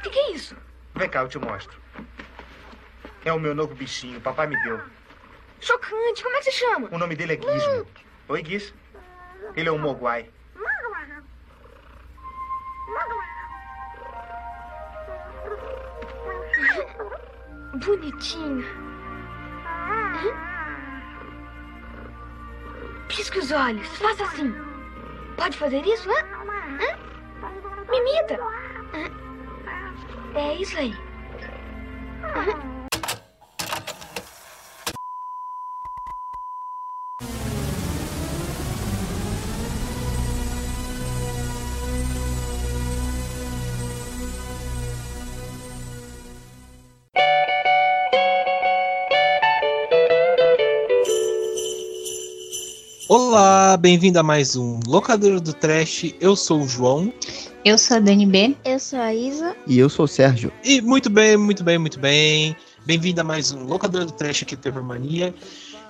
O que, que é isso? Vem cá, eu te mostro. É o meu novo bichinho, papai me deu. Chocante, como é que se chama? O nome dele é Gizmo. Oi, Giz. Ele é um Mogwai. Bonitinho. Pisque os olhos, faça assim. Pode fazer isso, hã? hã? Me imita. É isso aí. Olá, bem-vindo a mais um Locador do Trash. Eu sou o João. Eu sou a Dani B. Eu sou a Isa. E eu sou o Sérgio. E muito bem, muito bem, muito bem. Bem-vindo a mais um Locador do Trash aqui do Terrormania.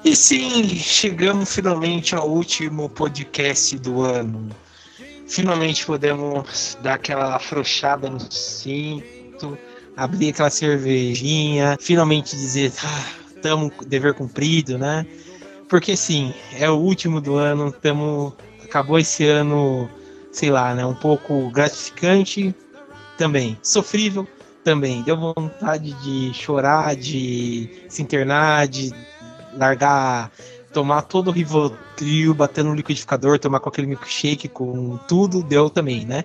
E sim, chegamos finalmente ao último podcast do ano. Finalmente podemos dar aquela afrouxada no cinto, abrir aquela cervejinha, finalmente dizer, ah, estamos dever cumprido, né? Porque sim, é o último do ano, tamo, acabou esse ano, sei lá, né, um pouco gratificante também, sofrível também. Deu vontade de chorar, de se internar, de largar, tomar todo o Rivotril, bater no liquidificador, tomar com aquele milkshake com tudo, deu também, né?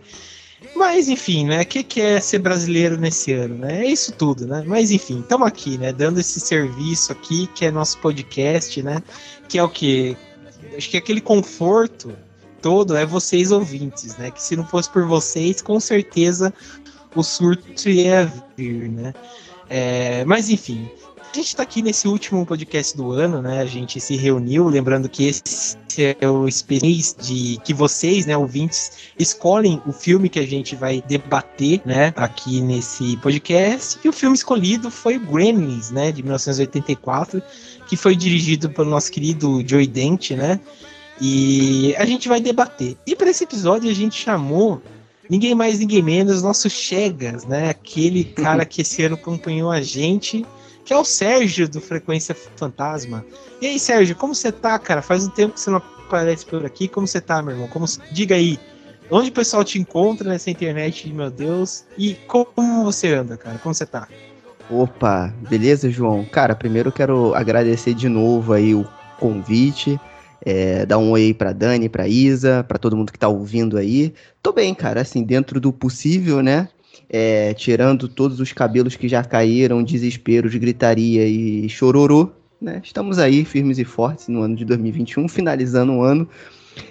Mas enfim, né? O que, que é ser brasileiro nesse ano, né? É isso tudo, né? Mas enfim, estamos aqui, né? Dando esse serviço aqui, que é nosso podcast, né? Que é o quê? Acho que aquele conforto todo é vocês ouvintes, né? Que se não fosse por vocês, com certeza o surto ia vir, né? É, mas enfim, a gente está aqui nesse último podcast do ano, né? A gente se reuniu, lembrando que esse é o experiência de que vocês, né, ouvintes, escolhem o filme que a gente vai debater, né, aqui nesse podcast. E o filme escolhido foi Gremlins, né, de 1984, que foi dirigido pelo nosso querido Joey Dent, né? E a gente vai debater. E para esse episódio a gente chamou ninguém mais, ninguém menos, nosso Chegas, né? Aquele cara que esse ano acompanhou a gente que é o Sérgio do Frequência Fantasma. E aí, Sérgio, como você tá, cara? Faz um tempo que você não aparece por aqui. Como você tá, meu irmão? Como... Diga aí, onde o pessoal te encontra nessa internet, meu Deus? E como você anda, cara? Como você tá? Opa, beleza, João? Cara, primeiro eu quero agradecer de novo aí o convite. É, dar um oi pra Dani, pra Isa, pra todo mundo que tá ouvindo aí. Tô bem, cara, assim, dentro do possível, né? é, tirando todos os cabelos que já caíram, desesperos, gritaria e chororô, né? Estamos aí firmes e fortes no ano de 2021, finalizando o ano,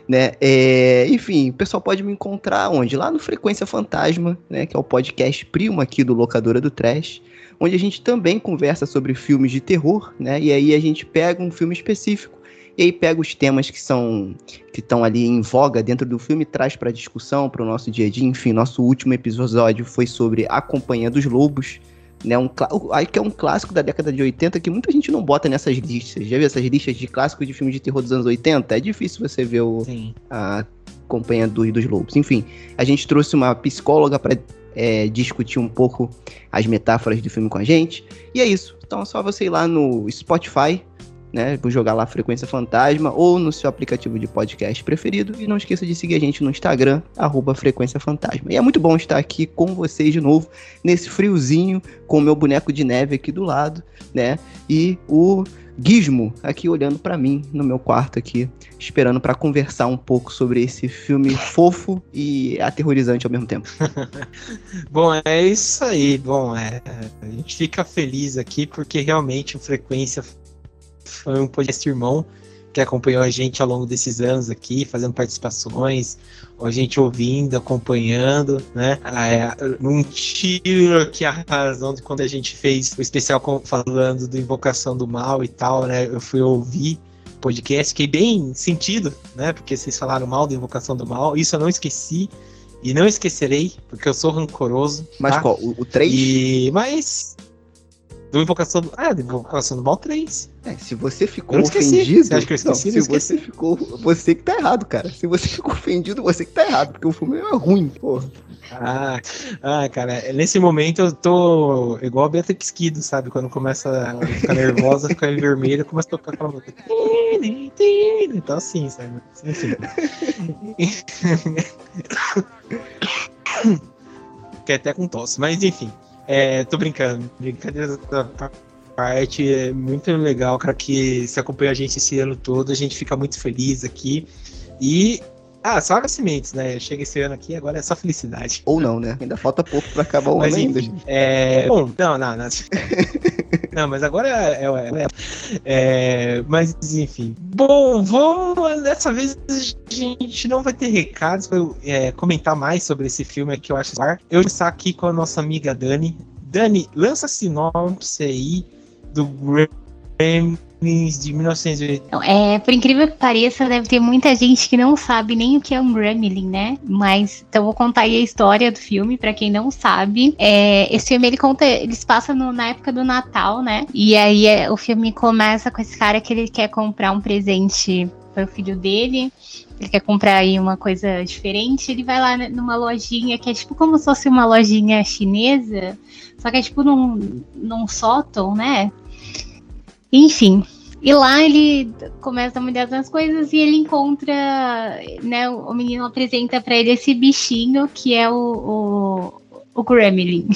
né? É, enfim, o pessoal pode me encontrar onde? Lá no Frequência Fantasma, né? Que é o podcast primo aqui do Locadora do Trash, onde a gente também conversa sobre filmes de terror, né? E aí a gente pega um filme específico e aí pega os temas que são que estão ali em voga dentro do filme, traz para discussão, para o nosso dia a dia. Enfim, nosso último episódio foi sobre A Companhia dos Lobos, né? Um aí que é um clássico da década de 80 que muita gente não bota nessas listas. Já viu essas listas de clássicos de filmes de terror dos anos 80? É difícil você ver o a Companhia dos, dos Lobos. Enfim, a gente trouxe uma psicóloga para é, discutir um pouco as metáforas do filme com a gente. E é isso. Então é só você ir lá no Spotify, né? Vou jogar lá Frequência Fantasma ou no seu aplicativo de podcast preferido. E não esqueça de seguir a gente no Instagram, arroba Frequência Fantasma. E é muito bom estar aqui com vocês de novo, nesse friozinho, com o meu boneco de neve aqui do lado, né? E o Gizmo aqui olhando para mim no meu quarto aqui, esperando para conversar um pouco sobre esse filme fofo e aterrorizante ao mesmo tempo. Bom, é isso aí. Bom, é, a gente fica feliz aqui porque realmente o Frequência foi um podcast irmão que acompanhou a gente ao longo desses anos aqui, fazendo participações, a gente ouvindo, acompanhando, né? É, não tiro aqui a razão de quando a gente fez o especial falando do Invocação do Mal e tal, né? Eu fui ouvir podcast, fiquei bem sentido, né? Porque vocês falaram mal da Invocação do Mal, isso eu não esqueci. E não esquecerei, porque eu sou rancoroso. Mas tá? qual? O 3? E... Mas do Invocação do. Ah, do Invocação do Mal 3. É, se você ficou ofendido. Você acha que eu esqueci? Não, se você ficou. Você que tá errado, cara. Se você ficou ofendido, você que tá errado. Porque o filme é ruim, porra. Ah, ah, cara, nesse momento eu tô igual a Beatrix Kido, sabe? Quando começa a ficar nervosa, ficar em vermelho, começa a tocar aquela música. Então assim, sabe? Enfim. Fiquei até com tosse, mas enfim. É, tô brincando. Brincadeira da parte. É muito legal, cara, que se acompanha a gente esse ano todo. A gente fica muito feliz aqui. E ah, só agradecimentos, né? Chega esse ano aqui, agora é só felicidade. Ou não, né? Ainda falta pouco pra acabar o ano ainda. É... Bom, não, não, não. não, mas agora é, é, é, é, Mas, enfim. Bom, vamos. Dessa vez a gente não vai ter recados pra é, comentar mais sobre esse filme que eu acho. Eu vou estar aqui com a nossa amiga Dani. Dani, lança sinopse aí do Graham de 1980. É, por incrível que pareça, deve ter muita gente que não sabe nem o que é um Gremlin, né? Mas então vou contar aí a história do filme para quem não sabe. É, esse filme ele conta, eles passam no, na época do Natal, né? E aí é, o filme começa com esse cara que ele quer comprar um presente para o filho dele. Ele quer comprar aí uma coisa diferente. Ele vai lá numa lojinha que é tipo como se fosse uma lojinha chinesa, só que é tipo num, num sótão, né? Enfim, e lá ele começa a mudar as coisas e ele encontra, né, o menino apresenta para ele esse bichinho que é o, o, o Gremlin.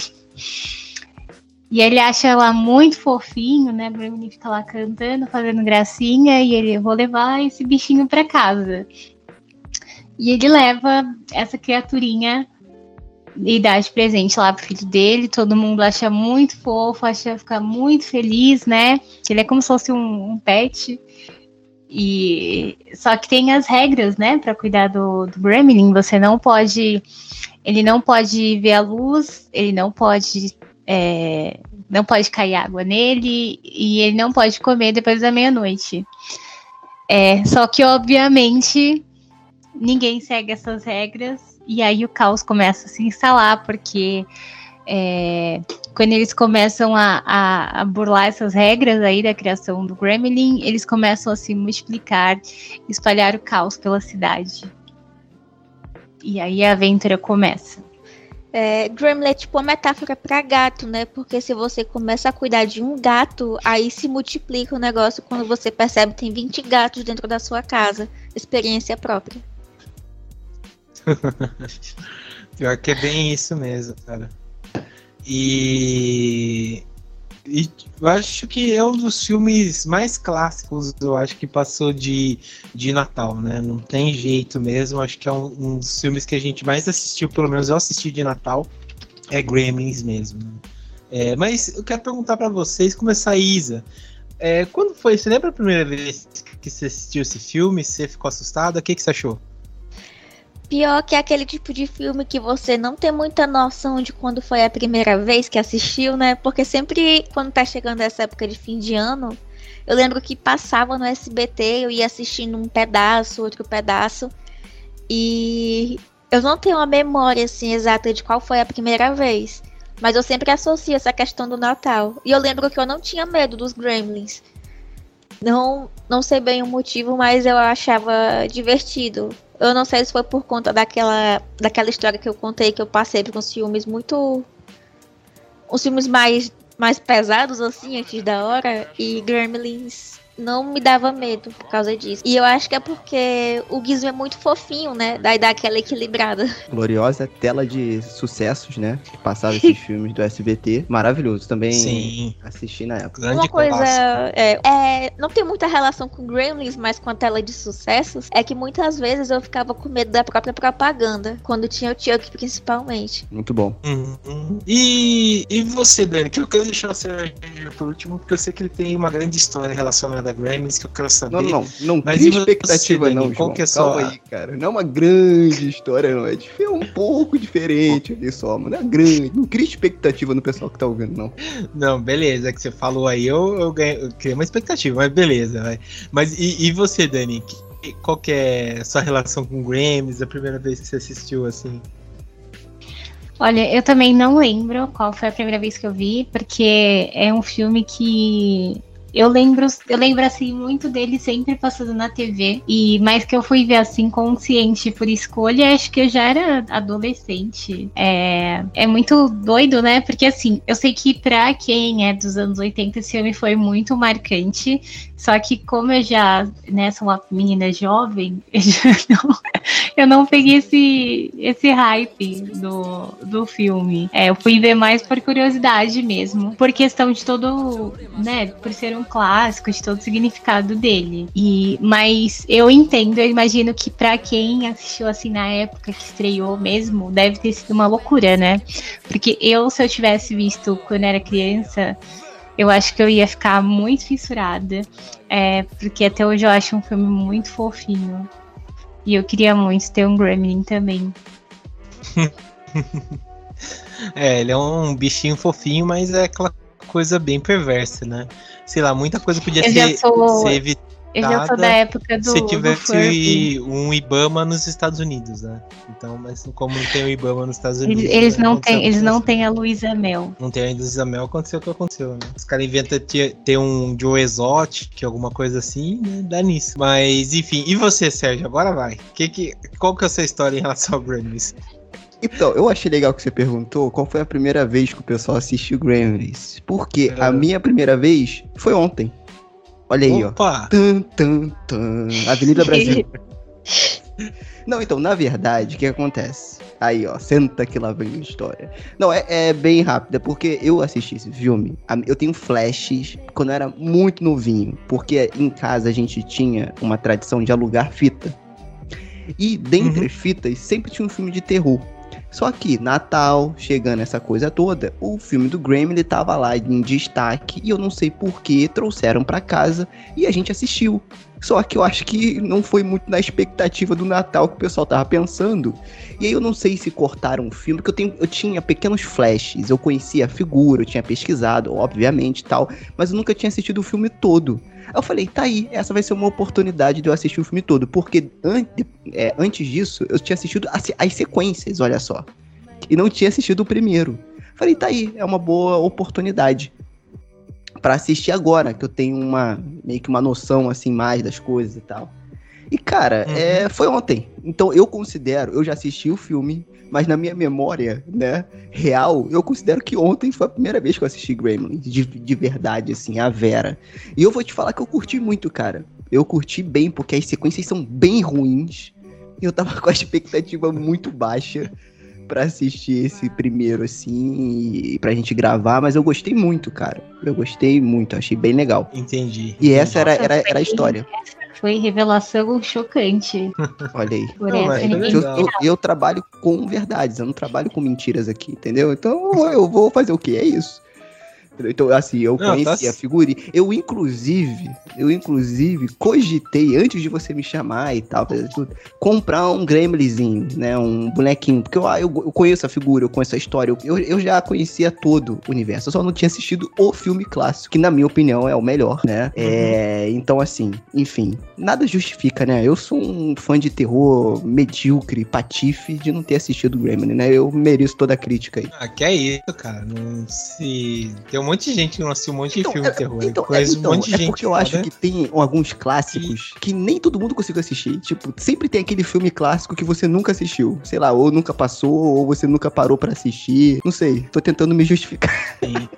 E ele acha ela muito fofinho, né? O Gremlin fica lá cantando, fazendo gracinha, e ele, vou levar esse bichinho para casa. E ele leva essa criaturinha e dá de presente lá pro filho dele. Todo mundo acha muito fofo, acha ficar muito feliz, né? Ele é como se fosse um, um pet. E só que tem as regras, né, para cuidar do, do Gremlin. Você não pode, ele não pode ver a luz, ele não pode, é, não pode cair água nele e ele não pode comer depois da meia-noite. É, só que obviamente ninguém segue essas regras e aí o caos começa a se instalar, porque é, quando eles começam a, a, a, burlar essas regras aí da criação do Gremlin, eles começam a se multiplicar, espalhar o caos pela cidade. E aí a aventura começa. É, Gremlin é tipo uma metáfora para gato, né? Porque se você começa a cuidar de um gato, aí se multiplica o negócio quando você percebe que tem 20 gatos dentro da sua casa. Experiência própria. Pior que é bem isso mesmo, cara. E, e eu acho que é um dos filmes mais clássicos, eu acho que passou de, de Natal, né? Não tem jeito mesmo. Acho que é um, um dos filmes que a gente mais assistiu, pelo menos eu assisti de Natal, é Gremlins mesmo. É, mas eu quero perguntar para vocês, começar a Isa. É, quando foi? Você lembra a primeira vez que você assistiu esse filme? Você ficou assustada? O que, que você achou? Pior que aquele tipo de filme que você não tem muita noção de quando foi a primeira vez que assistiu, né? Porque sempre quando tá chegando essa época de fim de ano, eu lembro que passava no SBT, eu ia assistindo um pedaço, outro pedaço. E eu não tenho uma memória assim exata de qual foi a primeira vez. Mas eu sempre associo essa questão do Natal. E eu lembro que eu não tinha medo dos Gremlins. Não, não sei bem o motivo, mas eu achava divertido. Eu não sei se foi por conta daquela, daquela história que eu contei que eu passei por uns filmes muito. uns filmes mais, mais pesados, assim, antes da hora. E Gremlins não me dava medo por causa disso. E eu acho que é porque o Gizmo é muito fofinho, né? Daí dá aquela equilibrada. Gloriosa tela de sucessos, né? Que passava esses filmes do SBT. Maravilhoso. Também Sim. assisti na época. Grande Uma coisa é, é, não tem muita relação com Gremlins, mas com a tela de sucessos, é que muitas vezes eu ficava com medo da própria propaganda, quando tinha o Chuck principalmente. Muito bom. Uhum. E, e você, Dani, que eu quero deixar você por último, porque eu sei que ele tem uma grande história relacionada da Grammys que eu quero saber. Não, não, não Mas cria expectativa, não, João. Que é só... Calma aí, cara. Não é uma grande história, não. É um pouco diferente ali só, mano. Não é grande. Não cria expectativa no pessoal que tá ouvindo, não. Não, beleza. É que você falou aí, eu, eu, ganhei, eu criei uma expectativa, mas beleza. Vai. Mas e, e você, Dani? qual que é a sua relação com Grammys? A primeira vez que você assistiu, assim? Olha, eu também não lembro qual foi a primeira vez que eu vi, porque é um filme que eu lembro, eu lembro assim muito dele sempre passando na TV e mais que eu fui ver assim consciente por escolha, acho que eu já era adolescente. É, é muito doido, né? Porque assim, eu sei que pra quem é dos anos 80 esse filme foi muito marcante, só que como eu já, né, sou uma menina jovem, eu, não, eu não peguei esse esse hype do, do filme. É, eu fui ver mais por curiosidade mesmo, por questão de todo, né, por ser um clássico, de todo o significado dele. E mas eu entendo, eu imagino que para quem assistiu assim na época que estreou mesmo, deve ter sido uma loucura, né? Porque eu se eu tivesse visto quando era criança, eu acho que eu ia ficar muito fissurada, é, porque até hoje eu acho um filme muito fofinho. E eu queria muito ter um Gremlin também. é, ele é um bichinho fofinho, mas é aquela coisa bem perversa, né? Sei lá, muita coisa podia ser, sou... ser evitada eu já sou da época do. Se tivesse um Ibama nos Estados Unidos, né? Então, mas como não tem o Ibama nos Estados Unidos. Eles, eles né? não têm, eles não têm a Luísa Mel. Não tem a Luísa Mel, aconteceu o que aconteceu, né? Os caras inventam ter, ter um Joe Exotic, alguma coisa assim, né? Dá nisso. Mas, enfim, e você, Sérgio? Agora vai. Que, que, qual que é a sua história em relação ao Grammys? Então, eu achei legal que você perguntou qual foi a primeira vez que o pessoal assistiu Grammys. Porque é. a minha primeira vez foi ontem. Olha aí, Opa. ó. Tum, tum, tum. Avenida Brasil. Não, então, na verdade, o que acontece? Aí, ó, senta que lá vem a história. Não, é, é bem rápido, é porque eu assisti esse filme, eu tenho flashes quando eu era muito novinho, porque em casa a gente tinha uma tradição de alugar fita. E dentre uhum. as fitas sempre tinha um filme de terror. Só que Natal, chegando essa coisa toda, o filme do Gremlin tava lá em destaque e eu não sei por que trouxeram para casa e a gente assistiu. Só que eu acho que não foi muito na expectativa do Natal que o pessoal tava pensando. E aí eu não sei se cortaram o filme, porque eu, tenho, eu tinha pequenos flashes, eu conhecia a figura, eu tinha pesquisado, obviamente tal, mas eu nunca tinha assistido o filme todo. Eu falei, tá aí, essa vai ser uma oportunidade de eu assistir o filme todo, porque an é, antes disso eu tinha assistido as, as sequências, olha só, e não tinha assistido o primeiro. Falei, tá aí, é uma boa oportunidade para assistir agora, que eu tenho uma meio que uma noção assim mais das coisas e tal. E cara, uhum. é, foi ontem. Então eu considero, eu já assisti o filme, mas na minha memória, né, real, eu considero que ontem foi a primeira vez que eu assisti Gremlin, de, de verdade, assim, a Vera. E eu vou te falar que eu curti muito, cara. Eu curti bem, porque as sequências são bem ruins. E eu tava com a expectativa muito baixa para assistir esse primeiro, assim, e pra gente gravar, mas eu gostei muito, cara. Eu gostei muito, achei bem legal. Entendi. E essa era, era, era a história. Foi revelação chocante. Olha aí. Não, eu, eu, eu, trabalho com verdades, eu não trabalho com mentiras aqui, entendeu? Então eu vou fazer o quê? É isso. Então, assim, eu não, conheci tá... a figurinha. Eu, inclusive, eu, inclusive, cogitei, antes de você me chamar e tal, comprar um gremlinzinho, né? Um bonequinho. Porque eu, ah, eu, eu conheço a figura, eu conheço a história. Eu, eu já conhecia todo o universo. Eu só não tinha assistido o filme clássico, que na minha opinião é o melhor, né? Uhum. É, então, assim, enfim, nada justifica, né? Eu sou um fã de terror medíocre, patife, de não ter assistido o Gremlin, né? Eu mereço toda a crítica aí. Ah, que é isso, cara. Não se. Tem um monte de gente que não assistiu um monte então, de filme de terror. Então, é, então, um monte de é gente porque eu acho que tem alguns clássicos e... que nem todo mundo conseguiu assistir. Tipo, sempre tem aquele filme clássico que você nunca assistiu. Sei lá, ou nunca passou, ou você nunca parou para assistir. Não sei, tô tentando me justificar. Sim.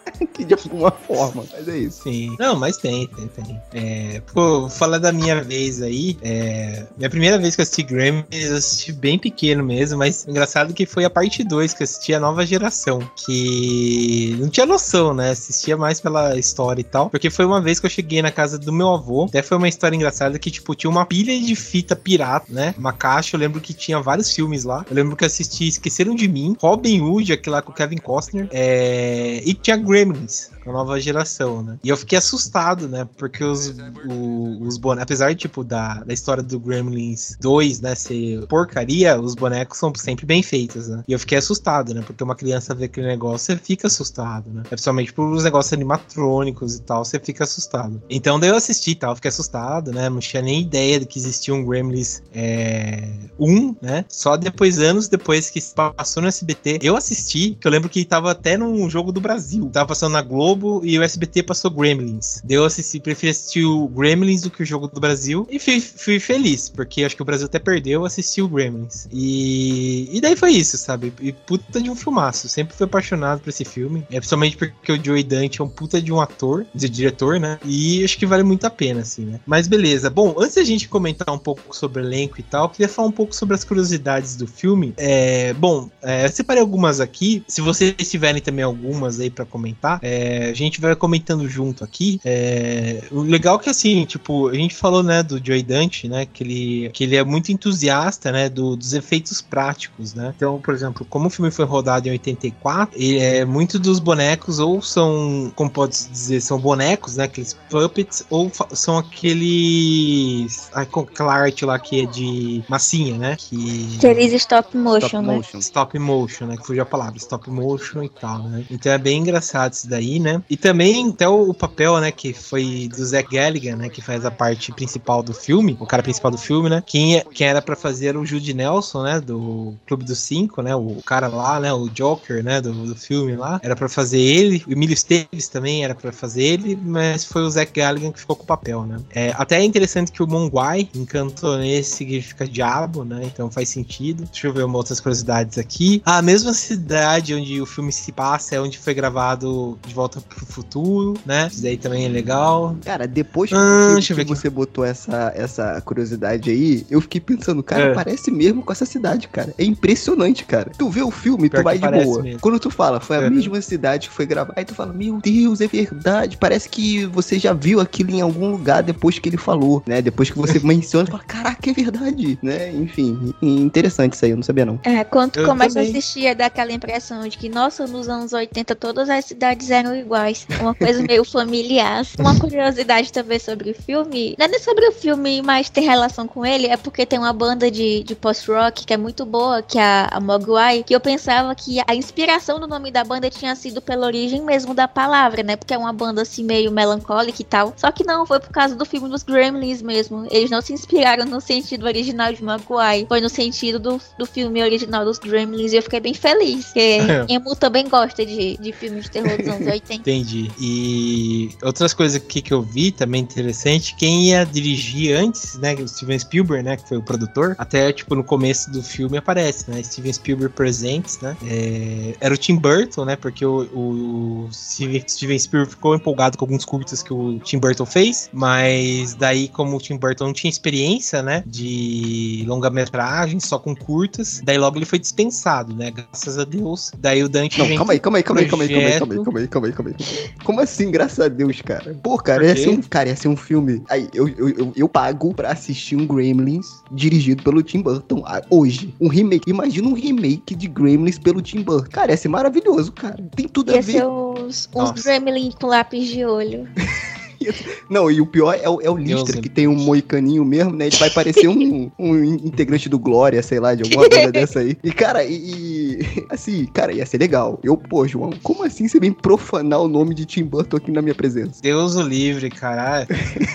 de alguma forma, mas é isso. Sim. Não, mas tem, tem, tem. É, pô, falar da minha vez aí, é, minha primeira vez que eu assisti Grammys, eu assisti bem pequeno mesmo, mas engraçado que foi a parte 2, que eu assisti a nova geração, que não tinha noção, né? Assistia mais pela história e tal. Porque foi uma vez que eu cheguei na casa do meu avô. Até foi uma história engraçada que, tipo, tinha uma pilha de fita pirata, né? Uma caixa. Eu lembro que tinha vários filmes lá. Eu lembro que assisti Esqueceram de Mim, Robin Hood, aquele lá com o Kevin Costner. É... E tinha Gremlins a nova geração, né? E eu fiquei assustado, né? Porque os, o, os bonecos, apesar, tipo, da, da história do Gremlins 2, né, ser porcaria, os bonecos são sempre bem feitos, né? E eu fiquei assustado, né? Porque uma criança vê aquele negócio, você fica assustado, né? É principalmente por os negócios animatrônicos e tal, você fica assustado. Então daí eu assisti e tal, fiquei assustado, né? Não tinha nem ideia de que existia um Gremlins é, 1, né? Só depois, anos depois que passou no SBT, eu assisti, que eu lembro que tava até num jogo do Brasil. Tava passando na Globo Globo e o SBT passou Gremlins. Deu assistir, preferi assistir o Gremlins do que o jogo do Brasil. E fui, fui feliz, porque acho que o Brasil até perdeu, assisti o Gremlins. E, e daí foi isso, sabe? E puta de um filmaço. Sempre fui apaixonado por esse filme. É principalmente porque o Joey Dante é um puta de um ator, de diretor, né? E acho que vale muito a pena, assim, né? Mas beleza. Bom, antes da gente comentar um pouco sobre o elenco e tal, queria falar um pouco sobre as curiosidades do filme. É, bom, é, eu separei algumas aqui. Se vocês tiverem também algumas aí para comentar, é, a gente vai comentando junto aqui. É, o legal é que assim, tipo, a gente falou, né, do Joey Dante, né, que ele, que ele é muito entusiasta, né, do, dos efeitos práticos, né. Então, por exemplo, como o filme foi rodado em 84, ele, é, muito dos bonecos ou são, como pode se dizer, são bonecos, né, aqueles puppets, ou são aqueles, aquela arte lá que é de massinha, né, que... Aqueles stop motion, Stop né? motion. Stop motion, né? Que fugiu a palavra, stop motion e tal, né? Então é bem engraçado isso daí, né? E também até o, o papel, né, que foi do Zach Galligan, né, que faz a parte principal do filme, o cara principal do filme, né? Quem, é- quem era pra fazer o Jude Nelson, né, do Clube dos Cinco, né? O cara lá, né, o Joker, né, do, do filme lá, era pra fazer ele. O Emílio Esteves também era pra fazer ele, mas foi o Zach Galligan que ficou com o papel, né? É, até é interessante que o Monguai, em cantonês, significa diabo, né? Então faz sentido. Deixa eu ver uma outras curiosidades aqui. A mesma cidade onde o filme se passa é onde foi gravado De Volta pro Futuro, né? Isso daí também é legal. Cara, depois que, Ah, que- que ver aqui. você botou essa, essa curiosidade aí, eu fiquei pensando, cara, É. parece mesmo com essa cidade, cara. É impressionante, cara. Tu vê o filme, Pior tu vai de boa. mesmo. Quando tu fala, foi a É. mesma cidade que foi gravada, aí tu fala, meu Deus, é verdade. Parece que você já viu aquilo em algum lugar depois que ele falou, né? Depois que você menciona, tu fala, caraca, é verdade, né? Enfim, interessante isso aí, eu não sabia não. É, quando tu Eu começa também. a assistir, é dá aquela impressão de que, nossa, nos anos 80 todas as cidades eram iguais. Uma coisa meio familiar. Uma curiosidade também sobre o filme, não é nem sobre o filme, mas tem relação com ele, é porque tem uma banda de, de post-rock que é muito boa, que é a, a Mogwai, que eu pensava que a inspiração do nome da banda tinha sido pela origem mesmo da palavra, né? Porque é uma banda assim meio melancólica e tal. Só que não, foi por causa do filme dos Gremlins mesmo. Eles não se inspiraram no sentido original de Mogwai, foi no sentido do, do filme original dos Gremlins e eu fiquei bem feliz, porque Emu também gosta de, de filmes de terror dos anos 80. Entendi. E outras coisas aqui que eu vi também interessante, quem ia dirigir antes, né, o Steven Spielberg, né, que foi o produtor, até tipo no começo do filme aparece, né, Steven Spielberg Presents, né, é, era o Tim Burton, né, porque o, o Steven Spielberg ficou empolgado com alguns curtas que o Tim Burton fez, mas daí como o Tim Burton não tinha experiência, né, de longa-metragem, só com curtas, daí logo ele foi dispensado, né, graças a Deus. Daí o Dante Não, calma aí, calma aí, calma aí, calma aí, calma aí, calma aí, projeto. calma aí, calma aí, calma aí. Como assim, graças a Deus, cara? Pô, cara, Por ia ser um, cara, ia ser um filme. Aí, eu, eu, eu, eu pago pra assistir um Gremlins dirigido pelo Tim Burton hoje. Um remake. Imagina um remake de Gremlins pelo Tim Burton. Cara, ia ser maravilhoso, cara. Tem tudo a Ia ver. ser uns, uns Nossa. Gremlin com lápis de olho. Não, e o pior é o, é o Deus Lister, que tem um moicaninho mesmo, né? Ele vai parecer um, um integrante do Glória, sei lá, de alguma banda dessa aí. E, cara, e, e- Assim, cara, ia ser legal. Eu, pô, João, como assim você vem profanar o nome de Tim Burton aqui na minha presença? Deus o livre, cara.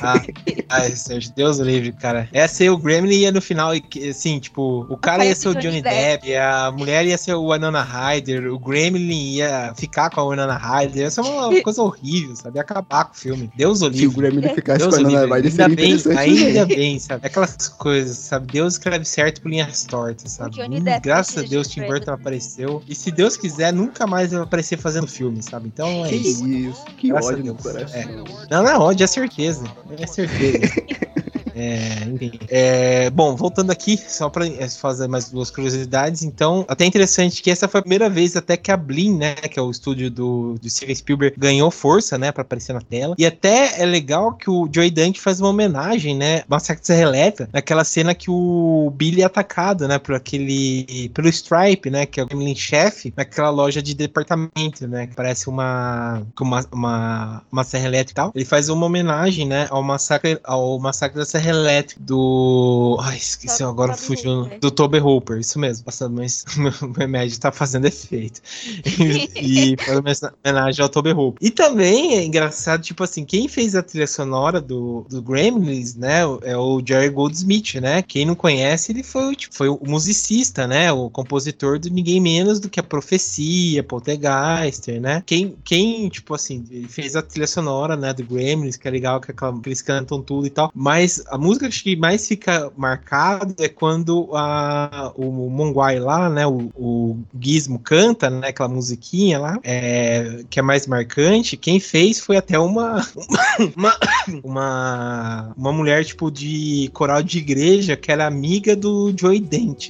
Ah, ai, Sérgio, Deus o livre, cara. Ia ser o Gremlin ia no final, e assim, tipo, o cara ia ser o Johnny Depp, e a mulher ia ser o Anana Ryder, o Gremlin ia ficar com a Anana Ryder, ia ser uma coisa horrível, sabe? Ia acabar com o filme. Deus o Se o livre. Gremlin ficasse Deus o a Nana livre. Ryder, Ainda bem, ainda bem, sabe? Aquelas coisas, sabe? Deus escreve certo por linhas tortas, sabe? Hum, Depp graças a precisa Deus, de Tim. Burton apareceu. E se Deus quiser, nunca mais ele vai aparecer fazendo filme, sabe? Então é Que isso. isso, que Graças ódio a no Deus. coração. É. Não, não é ódio, é certeza. É certeza. É, enfim. É, bom, voltando aqui, só pra é, fazer mais duas curiosidades. Então, até interessante que essa foi a primeira vez até que a Blin, né, que é o estúdio do, do Steven Spielberg, ganhou força, né, pra aparecer na tela. E até é legal que o Joey Dante faz uma homenagem, né, Massacre da Serra Elétrica, naquela cena que o Billy é atacado, né, por aquele, pelo Stripe, né, que é o Gremlin chefe, naquela loja de departamento, né, que parece uma, uma, uma, uma serra elétrica e tal. Ele faz uma homenagem, né, ao massacre, ao massacre da Serra guitarra elétrica do. Ai, esqueci Toby- agora, Toby fugiu. Hooper. Do Toby Hooper, isso mesmo. Nossa, mas meu remédio tá fazendo efeito. E, e foi uma homenagem ao Toby Hooper. E também é engraçado, tipo assim, quem fez a trilha sonora do, do Gremlins, né? É o Jerry Goldsmith, né? Quem não conhece, ele foi, o, tipo, foi o musicista, né? O compositor de ninguém menos do que a Profecia, Poltergeister, né? Quem, quem, tipo assim, fez a trilha sonora, né? Do Gremlins, que é legal, que, é aquela- que eles cantam tudo e tal. Mas a música que mais fica marcada é quando a, o Monguai lá, né? O, o Gizmo canta, né? Aquela musiquinha lá, é, que é mais marcante. Quem fez foi até uma, uma, uma, uma mulher, tipo, de coral de igreja, que era amiga do Joey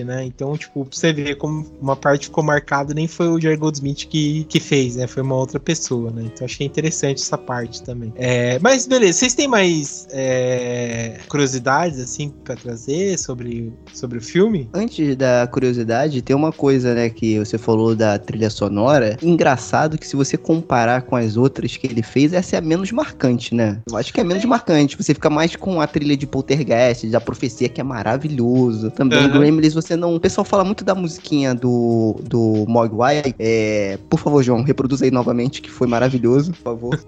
né? Então, tipo, pra você ver como uma parte ficou marcada, nem foi o Jerry Goldsmith que, que fez, né? Foi uma outra pessoa, né? Então achei interessante essa parte também. É, mas beleza, vocês têm mais é, curiosidades, assim, pra trazer sobre, sobre o filme? Antes da curiosidade, tem uma coisa, né, que você falou da trilha sonora. Engraçado que se você comparar com as outras que ele fez, essa é a menos marcante, né? Eu acho que é menos marcante. Você fica mais com a trilha de Poltergeist, da Profecia, que é maravilhoso. Também Aham. Gremlins, você não... O pessoal fala muito da musiquinha do, do Mogwai. É... Por favor, João, reproduz aí novamente, que foi maravilhoso, por favor.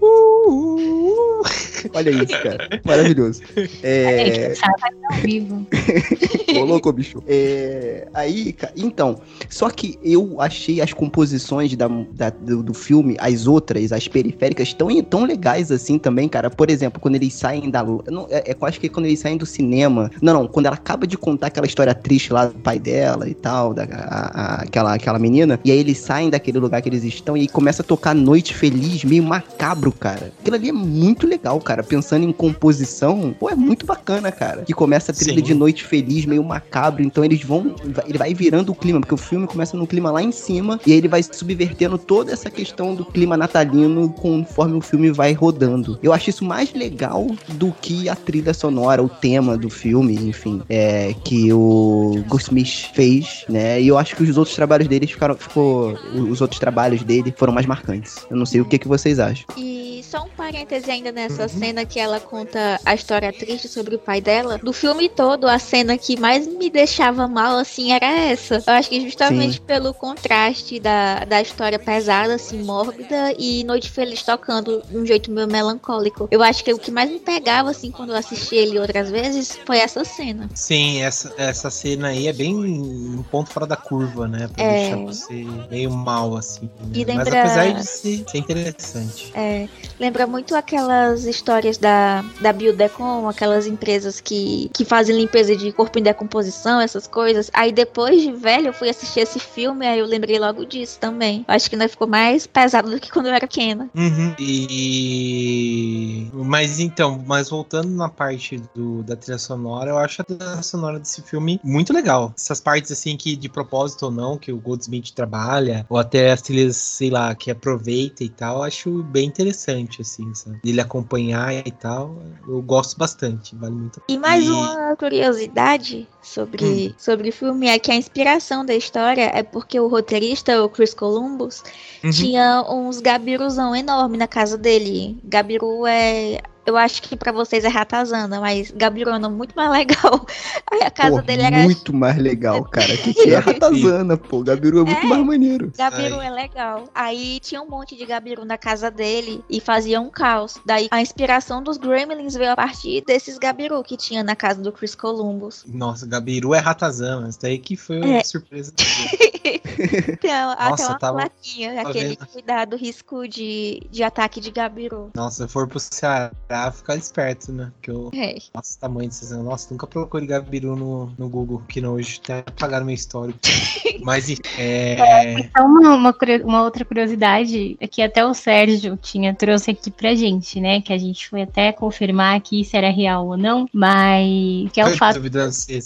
Olha isso, cara. Maravilhoso. É... Gente, sabe, ao vivo. Ô, louco, bicho. É, aí, então, só que eu achei as composições da, da- do, do filme, as outras, as periféricas, tão, tão legais assim também, cara. Por exemplo, quando eles saem da. Não, é, é, acho que quando eles saem do cinema. Não, não, quando ela acaba de contar aquela história triste lá do pai dela e tal, da, a- a- aquela, aquela menina, e aí eles saem daquele lugar que eles estão e começa a tocar Noite Feliz, meio macabro, cara. Aquilo ali é muito legal, cara. Pensando em composição, pô, é muito bacana, cara. Que começa a trilha Sim. de Noite Feliz, meio macabro. Então eles vão. Ele vai virando o clima, porque o filme começa num clima lá em cima e aí ele vai subvertendo toda essa questão do clima natalino conforme o filme vai rodando. Eu acho isso mais legal do que a trilha sonora, o tema do filme, enfim, é, que o Goldsmith fez, né? E eu acho que os outros trabalhos dele ficaram. Ficou, os outros trabalhos dele foram mais marcantes. Eu não sei o que, que vocês acham. E só um parêntese ainda nessa Uhum. cena que ela conta a história triste sobre o pai dela. Do filme todo, a cena que mais me deixava mal, assim, era essa. Eu acho que justamente pelo contraste da, da história pesada, assim, mórbida, e Noite Feliz tocando de um jeito meio melancólico. Eu acho que o que mais me pegava, assim, quando eu assisti ele outras vezes, foi essa cena. Sim, essa, essa cena aí é bem um ponto fora da curva, né? Pra É. deixar você meio mal, assim. né? E Mas lembra- apesar de ser, ser interessante. É, lembra muito aquelas histórias da, da Biodecon, aquelas empresas que, que fazem limpeza de corpo em decomposição, essas coisas. Aí depois de velho, eu fui assistir esse filme, aí eu lembrei logo disso também. Acho que ainda ficou mais pesado do que quando eu era pequena. Uhum. E. Mas então, mas voltando na parte do, da trilha sonora, eu acho a trilha sonora desse filme muito legal. Essas partes, assim, que de propósito ou não, que o Goldsmith trabalha, ou até as trilhas, sei lá, que aproveita e tal, eu acho bem interessante, assim, sabe? Ele acompanhar e tal, eu gosto bastante, vale muito. E mais E- uma curiosidade sobre, sobre o filme é que a inspiração da história é porque o roteirista, o Chris Columbus, Uhum. tinha uns gabiruzão enorme na casa dele. Gabiru é. Eu acho que pra vocês é ratazana, mas Gabiru é muito mais legal. Aí a casa Pô, dele era. muito mais legal, cara. Que, que é ratazana, pô. Gabiru é muito É. mais maneiro. Gabiru Ai. é legal. Aí tinha um monte de Gabiru na casa dele e fazia um caos. Daí a inspiração dos Gremlins veio a partir desses Gabiru que tinha na casa do Chris Columbus. Nossa, Gabiru é ratazana, isso daí que foi É. uma surpresa. do dia. Tem a- até Nossa, uma tava- plaquinha, tava aquele vendo. cuidado, risco de, de ataque de Gabiru. Nossa, se for pro Ceará, ficar esperto, né? Porque eu. É. Nossa, tamanho desses. Nossa, nunca procurei Gabiru no, no Google, que não hoje até apagaram meu histórico. Mas enfim, é. Então, uma, uma, uma outra curiosidade é que até o Sérgio tinha trouxe aqui pra gente, né? Que a gente foi até confirmar aqui se era real ou não, mas que é o fato,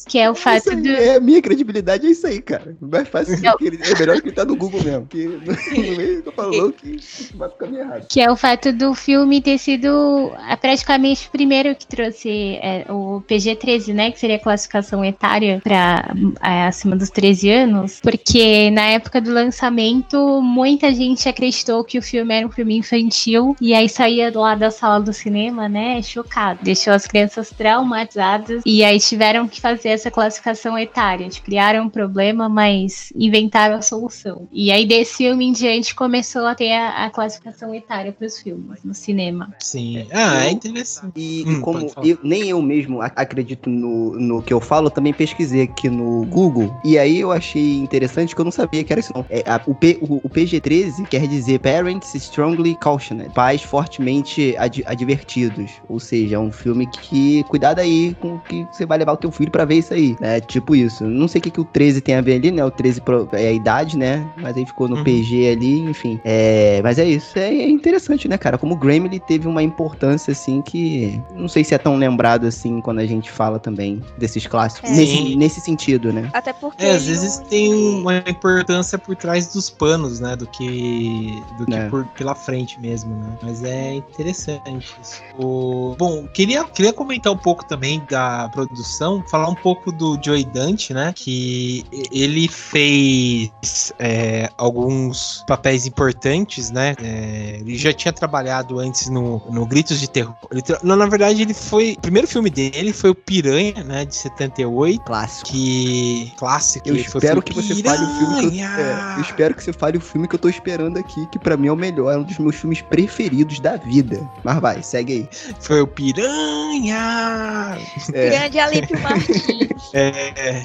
que é o Isso fato aí, do. é, minha credibilidade é isso aí, cara. Mais fácil que ele- é melhor que ele tá no Google mesmo. Que no, meio que falou que vai ficar meio errado. Que é o fato do filme ter sido é, praticamente o primeiro que trouxe é, o PG-13, né? Que seria a classificação etária para é, acima dos 13 anos. Porque na época do lançamento, muita gente acreditou que o filme era um filme infantil. E aí saía lá da sala do cinema, né? Chocado. Deixou as crianças traumatizadas. E aí tiveram que fazer essa classificação etária. Tipo, criaram um problema, mas inventaram a solução. E aí desse filme em diante começou a ter a, a classificação etária para os filmes no cinema. Sim. Ah, interessante. E, Hum, e como eu- nem eu mesmo ac- acredito no, no que eu falo, eu também pesquisei aqui no Google. E aí eu achei interessante que eu não sabia que era isso não. É, a- o, P- o- o PG-13 quer dizer Parents Strongly Cautioned. Pais fortemente ad- advertidos. Ou seja, é um filme que cuidado aí com que você vai levar o teu filho pra ver isso aí. É tipo isso. Não sei o que, que o 13 tem a ver ali, né? O 13 pro- é a idade, né? Mas aí ficou no Uhum. PG ali, enfim. É, mas é isso. É, é interessante, né, cara? Como o Gremlin teve uma importância, assim, que não sei se é tão lembrado, assim, quando a gente fala também desses clássicos. É. Nesse, nesse sentido, né? Até porque. É, às vezes não- tem uma importância por trás dos panos, né? Do que, do que É. por, pela frente mesmo, né? Mas é interessante isso. O, bom, queria, queria comentar um pouco também da produção, falar um pouco do Joey Dante, né? Que ele fez é, alguns papéis importantes, né? É, ele já tinha trabalhado antes no, no Gritos de Terror. Ele tra- não, na verdade, ele foi. O primeiro filme dele foi o Piranha, né? De 78 Clássico. que clássico. Eu espero que você fale o filme que eu, Piranha! é, eu espero que você fale o filme que eu tô esperando aqui, que pra mim é o melhor, é um dos meus filmes preferidos da vida. Mas vai, segue aí. Foi o Piranha! É, Grande Alípio Martins. É,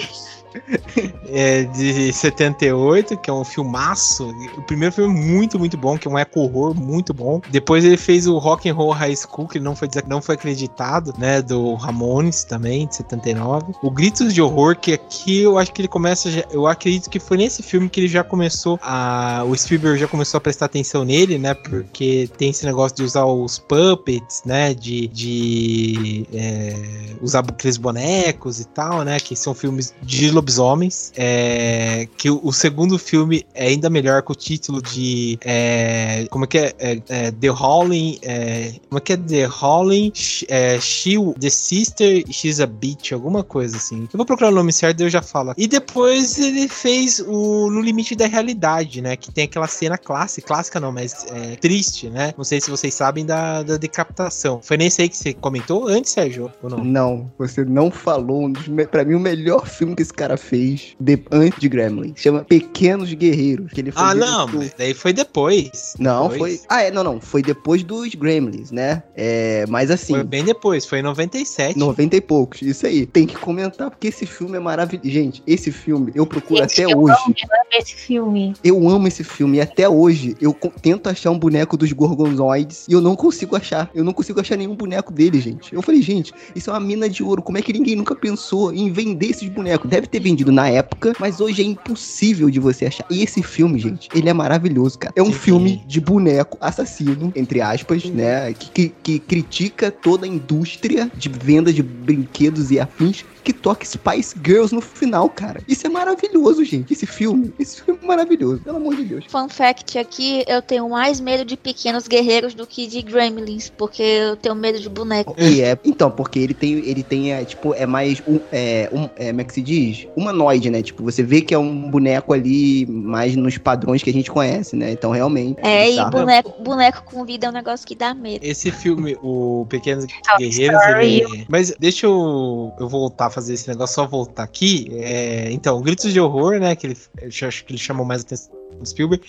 é de 78, que é um filmaço. O primeiro filme é muito, muito bom, que é um eco-horror muito bom. Depois ele fez o Rock and Roll High School, que não foi, não foi acreditado, né? Do Ramones também, de 79. O Gritos de Horror, que aqui eu acho que ele começa. Eu acredito que foi nesse filme que ele já começou a. O Spielberg já começou a prestar atenção nele, né? Porque tem esse negócio de usar os puppets, né? De, de é, usar aqueles bonecos e tal, né? Que são filmes de lobisomens. É, que o, o segundo filme é ainda melhor com o título de. é, como é que é? É, é, The Howling. é, como é que é? The Howling. É, she, the Sister, She's a Bitch, alguma coisa assim. Eu vou procurar o nome certo e eu já falo. E depois ele fez o No Limite da Realidade, né? Que tem aquela cena clássica, clássica não, mas é, triste, né? Não sei se vocês sabem da, da decapitação. Foi nesse aí que você comentou antes, Sérgio? Ou não? Não, você não falou pra mim o melhor filme que esse cara fez de- antes de Gremlin. Chama Pequenos Guerreiros. Que ele foi Ah, não, mas daí foi depois. Não, Depois. foi. Ah, é, não, não. Foi depois dos Gremlins, né? É, mas assim. Foi bem depois, foi em 97. 90 e poucos, isso aí. Tem que comentar, porque esse filme é maravilhoso. Gente, esse filme eu procuro Gente, até eu hoje. amo, eu amo esse filme. Eu amo esse filme e até hoje eu tento achar um boneco dos Gorgonzoides e eu não consigo achar. Eu não consigo achar nenhum boneco dele, gente. Eu falei, gente, isso é uma mina de ouro. Como é que ninguém nunca pensou em vender esses bonecos? Deve ter vendido na época, mas hoje é impossível de você achar. E esse filme, gente, ele é maravilhoso, cara. É um Sim. filme de boneco assassino, entre aspas, né? Que, que, que critica toda a indústria de venda de brinquedos e afins que toca Spice Girls no final, cara. Isso é maravilhoso, gente. Esse filme, esse filme é maravilhoso, pelo amor de Deus. Fun fact aqui, eu tenho mais medo de pequenos guerreiros do que de gremlins, porque eu tenho medo de boneco. E é, então, porque ele tem, ele tem, é, tipo, é mais, um, é, um, é, como é que se diz? Humanoide, né? Tipo, você vê que é um boneco ali mais nos padrões que a gente conhece, né? Então, realmente. É, e boneco, boneco com vida é um negócio que dá medo. Esse filme, o Pequenos Guerreiros, ele... Mas deixa eu, eu voltar a fazer esse negócio, só voltar aqui. É, então, Gritos de Horror, né? Que ele, eu acho que ele chamou mais atenção do Spielberg.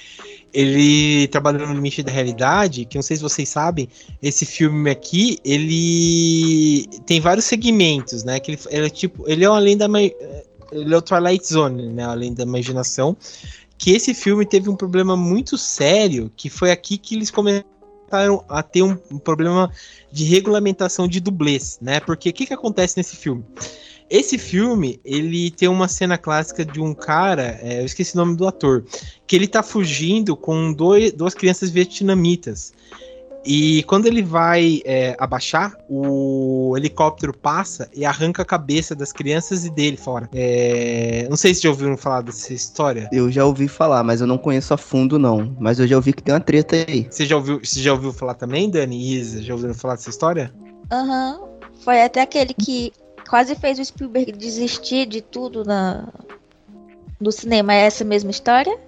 Ele trabalhou no Limite da Realidade, que não sei se vocês sabem, esse filme aqui, ele tem vários segmentos, né? Que ele, ele é tipo, ele é além da ele é o Twilight Zone, né? Além da imaginação. Que esse filme teve um problema muito sério, que foi aqui que eles começaram a ter um, um problema de regulamentação de dublês, né? Porque o que, que acontece nesse filme? Esse filme, ele tem uma cena clássica de um cara, é, eu esqueci o nome do ator, que ele tá fugindo com dois, duas crianças vietnamitas. E quando ele vai é, abaixar, o helicóptero passa e arranca a cabeça das crianças e dele fora. É, não sei se já ouviram falar dessa história. Eu já ouvi falar, mas eu não conheço a fundo, não. Mas eu já ouvi que tem uma treta aí. Você já ouviu, você já ouviu falar também, Dani e Isa? Já ouviram falar dessa história? Aham. Foi até aquele que quase fez o Spielberg desistir de tudo na... no cinema. É essa mesma história?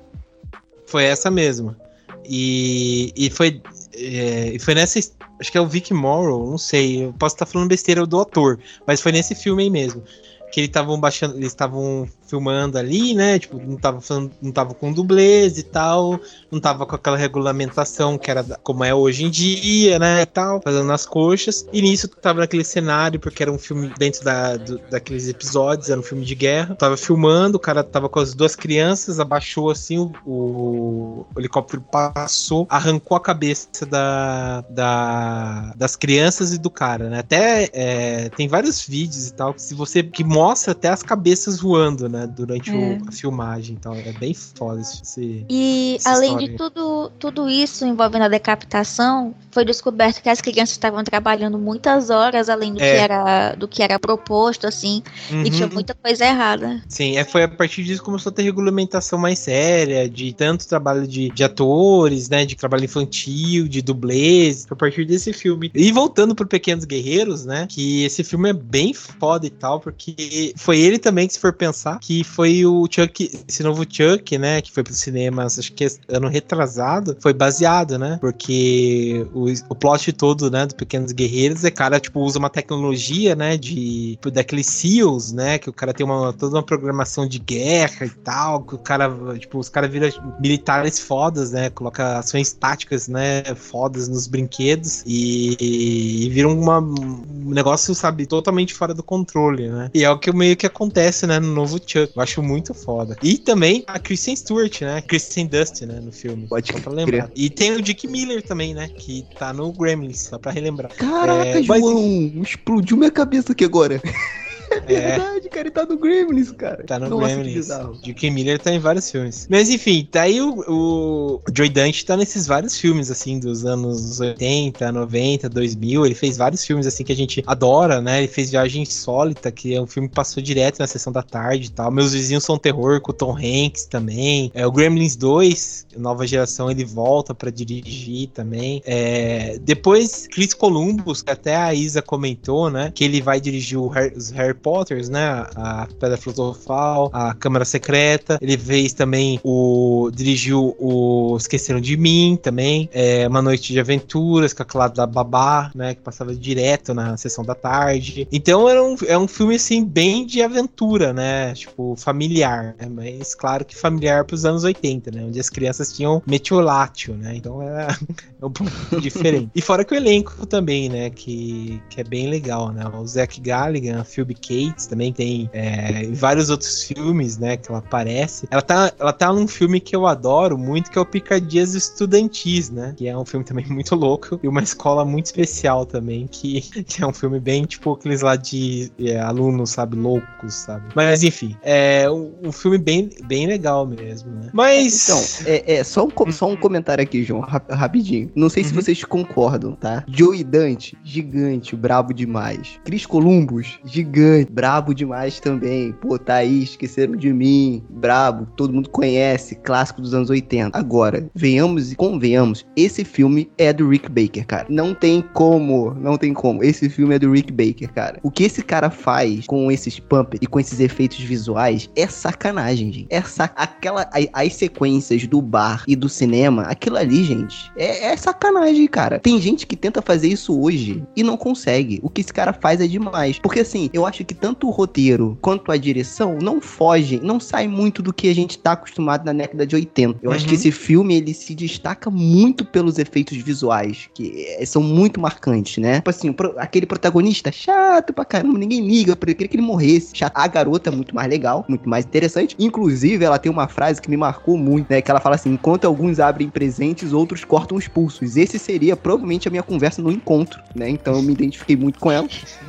Foi essa mesma. E, e foi, é, foi nessa. Acho que é o Vic Morrow, não sei. Eu posso estar falando besteira do ator, mas foi nesse filme aí mesmo. Que eles estavam baixando. Eles estavam filmando ali, né? Tipo, não tava, não tava com dublês e tal, não tava com aquela regulamentação que era como é hoje em dia, né? E tal, fazendo nas coxas. E nisso tava naquele cenário, porque era um filme dentro da, do, daqueles episódios, era um filme de guerra. Tava filmando, o cara tava com as duas crianças, abaixou assim, o, o, o helicóptero passou, arrancou a cabeça da, da, das crianças e do cara, né? Até é, tem vários vídeos e tal, que se você que mostra até as cabeças voando, né? Durante É. o- a filmagem, então é bem foda esse. E além história de tudo, tudo isso envolvendo a decapitação, foi descoberto que as crianças estavam trabalhando muitas horas além do, É. que, era, do que era proposto, assim, e tinha Uhum. muita coisa errada. Sim, é, foi a partir disso que começou a ter regulamentação mais séria, de tanto trabalho de, de atores, né? De trabalho infantil, de dublês, foi a partir desse filme. E voltando pro Pequenos Guerreiros, né? Que esse filme é bem foda e tal, porque foi ele também que, se for pensar, que foi o Chuck, esse novo Chuck, né? Que foi pro cinema, acho que ano retrasado, foi baseado, né? Porque o, o plot todo, né, do Pequenos Guerreiros é cara, tipo, usa uma tecnologia, né, de tipo, daqueles SEALs, né, que o cara tem uma toda uma programação de guerra e tal, que o cara, tipo, os caras viram militares fodas, né, coloca ações táticas, né, fodas nos brinquedos e, e viram uma, um negócio, sabe, totalmente fora do controle, né? E é o que meio que acontece, né, no novo Chuck. Eu acho muito foda. E também a Kristen Stewart, né, Kristen Dust, né, no filme. Pode só pra crer. lembrar. E tem o Dick Miller também, né, que tá no Gremlins, só pra relembrar. Caraca, É, mas- João, explodiu minha cabeça aqui agora. É É. verdade, cara, ele tá no Gremlins, cara. Tá no Nossa, que Gremlins. bizarro. Dick Miller tá em vários filmes. Mas enfim, tá aí o, o Joy Dante tá nesses vários filmes, assim, dos anos 80, 90, 2000. Ele fez vários filmes, assim, que a gente adora, né? Ele fez Viagem Insólita, que é um filme que passou direto na sessão da tarde e tal. Meus Vizinhos São Terror, com o Tom Hanks também. É, o Gremlins 2, nova geração, ele volta pra dirigir também. É, depois, Chris Columbus, que até a Isa comentou, né? Que ele vai dirigir o Harry- os Harry Potters, né? A Pedra Filosofal, a Câmara Secreta. Ele fez também o. dirigiu o Esqueceram de Mim também. É, Uma Noite de Aventuras, com aquela da Babá, né? Que passava direto na sessão da tarde. Então era um, é um filme, assim, bem de aventura, né? Tipo, familiar. Né? Mas claro que familiar pros anos 80, né? Onde as crianças tinham metiolátil, né? Então era é um pouco diferente. E fora que o elenco também, né? Que, que é bem legal, né? O Zac Galligan, a Phoebe Cates também tem é, vários outros filmes, né? Que ela aparece. Ela tá, ela tá num filme que eu adoro muito, que é o Picadias Estudantis, né? Que é um filme também muito louco e uma escola muito especial também, que, que é um filme bem tipo aqueles lá de é, alunos, sabe? Loucos, sabe? Mas enfim, é um, um filme bem, bem legal mesmo, né? Mas. Então, é, é, só, um, só um comentário aqui, João, rap- rapidinho. Não sei se Uhum. vocês concordam, tá? Joey Dante, gigante, brabo demais. Cris Columbus, gigante, brabo demais também. Pô, tá aí, esqueceram de mim, brabo, todo mundo conhece, clássico dos anos 80. Agora, venhamos e convenhamos, esse filme é do Rick Baker, cara. Não tem como, não tem como. Esse filme é do Rick Baker, cara. O que esse cara faz com esses puppets e com esses efeitos visuais é sacanagem, gente. É sa aquela a- as sequências do bar e do cinema, aquilo ali, gente, é, é sacanagem, cara. Tem gente que tenta fazer isso hoje e não consegue. O que esse cara faz é demais. Porque assim, eu acho que tanto o roteiro quanto a direção não fogem, não sai muito do que a gente tá acostumado na década de 80. Eu acho Uhum. que esse filme ele se destaca muito pelos efeitos visuais, que eh, são muito marcantes, né? Tipo assim, aquele protagonista chato pra caramba, ninguém liga, eu queria que ele morresse. Chato. A garota é muito mais legal, muito mais interessante. Inclusive, ela tem uma frase que me marcou muito, né? Que ela fala assim: enquanto alguns abrem presentes, outros cortam os pulsos. Esse seria provavelmente a minha conversa no encontro, né? Então eu me identifiquei muito com ela.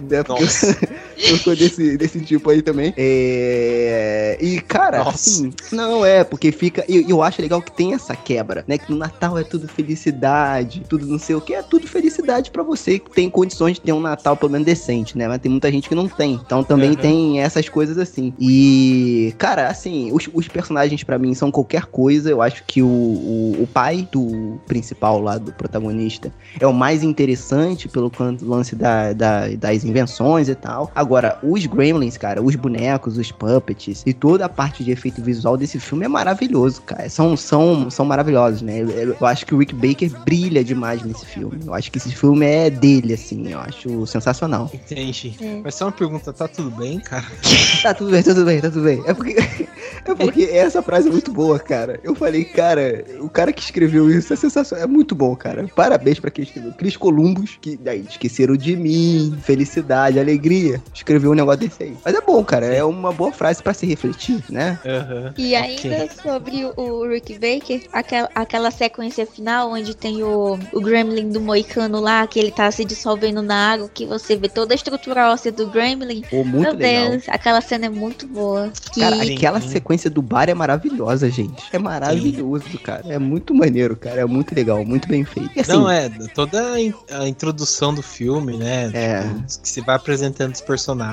Né? Porque Nossa. eu desse, desse tipo aí também. É... E, cara, assim, não é, porque fica. Eu, eu acho legal que tem essa quebra, né? Que no Natal é tudo felicidade, tudo não sei o que, é tudo felicidade pra você que tem condições de ter um Natal pelo menos decente, né? Mas tem muita gente que não tem. Então também Uhum. tem essas coisas assim. E, cara, assim, os, os personagens pra mim são qualquer coisa. Eu acho que o, o, o pai do principal lá, do protagonista, é o mais interessante pelo quanto lance da, da- das invenções e tal. Agora, os Gremlins, cara, os bonecos, os puppets e toda a parte de efeito visual desse filme é maravilhoso, cara. São, são, são maravilhosos, né? Eu, eu- acho que o Rick Baker brilha demais nesse filme. Eu acho que esse filme é dele, assim. Eu acho sensacional. Entendi. É. Mas só uma pergunta, tá tudo bem, cara? Tá tudo bem, tá tudo bem, tá tudo bem. É porque, é porque essa frase é muito boa, cara. Eu falei, cara, o cara que escreveu isso é sensacional. É muito bom, cara. Parabéns pra quem escreveu. Cris Columbus, que daí esqueceram de mim, felicidade, alegria. Escreveu um negócio desse aí. Mas é bom, cara. É uma boa frase pra se refletir, né? Aham. E ainda sobre o- Rick Baker, aquela, aquela sequência final onde tem o, o Gremlin do Moicano lá, que ele tá se dissolvendo na água, que você vê toda a estrutura óssea do Gremlin. Pô, muito Meu legal. Deus, aquela cena é muito boa. Que Cara, Sim, aquela sim. sequência do bar é maravilhosa, gente. É maravilhoso, cara. É muito maneiro, cara. É muito legal, muito bem feito. E assim, Não, é, toda a in- a introdução do filme, né? É. Que você vai apresentando os personagens,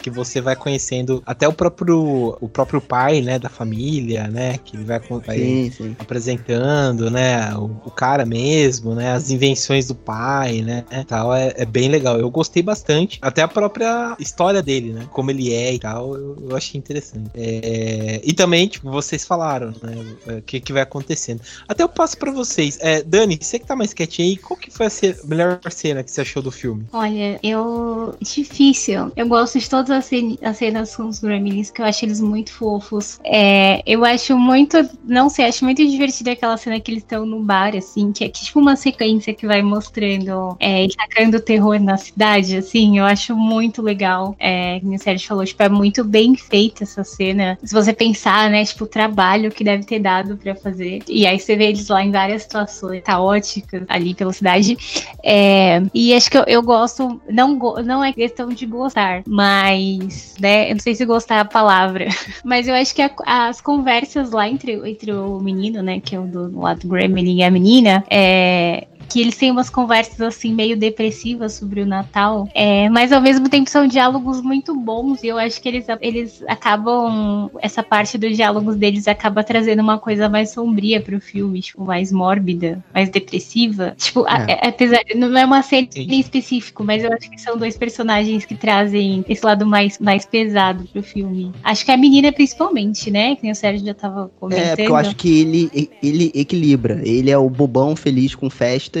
que você vai conhecendo até o próprio o próprio pai, né, da família, né? Que ele vai, vai sim, sim. apresentando, né? O, o cara mesmo, né? As invenções do pai, né? Tal, é, é bem legal. Eu gostei bastante. Até a própria história dele, né? Como ele é e tal, eu, eu achei interessante. É, e também, tipo, vocês falaram, né? O que, que vai acontecendo. Até eu passo pra vocês. É, Dani, você que tá mais quietinho aí, qual que foi a melhor cena que você achou do filme? Olha, eu. Difícil. Eu gosto de todas as, cen- as cenas com os Gremlins, que eu acho eles muito fofos. É, eu acho muito. Não sei, acho muito divertida aquela cena que eles estão no bar, assim, que é que, tipo uma sequência que vai mostrando. É, e tacando terror na cidade, assim. Eu acho muito legal. É, que o Sérgio falou, tipo, é muito bem feita essa cena. Se você pensar, né, tipo, o trabalho que deve ter dado pra fazer. E aí você vê eles lá em várias situações caóticas ali pela cidade. É, e acho que eu, eu gosto, não, não é questão de gostar, mas, né, eu não sei se gostar é a palavra, mas eu acho que a- as conversas lá entre, entre o menino, né, que é o do, do lado do Gremlin e a menina, é, que eles têm umas conversas assim meio depressivas sobre o Natal, é, mas ao mesmo tempo são diálogos muito bons e eu acho que eles, eles acabam essa parte dos diálogos deles acaba trazendo uma coisa mais sombria pro filme, tipo mais mórbida, mais depressiva. Tipo, a- É. é- apesar não é uma cena Sim. em específico, mas eu acho que são dois personagens que trazem esse lado mais mais pesado pro filme. Acho que a menina principalmente, né, que nem o Sérgio já tava comentando. É, porque eu acho que ele, ele equilibra. Ele é o bobão feliz com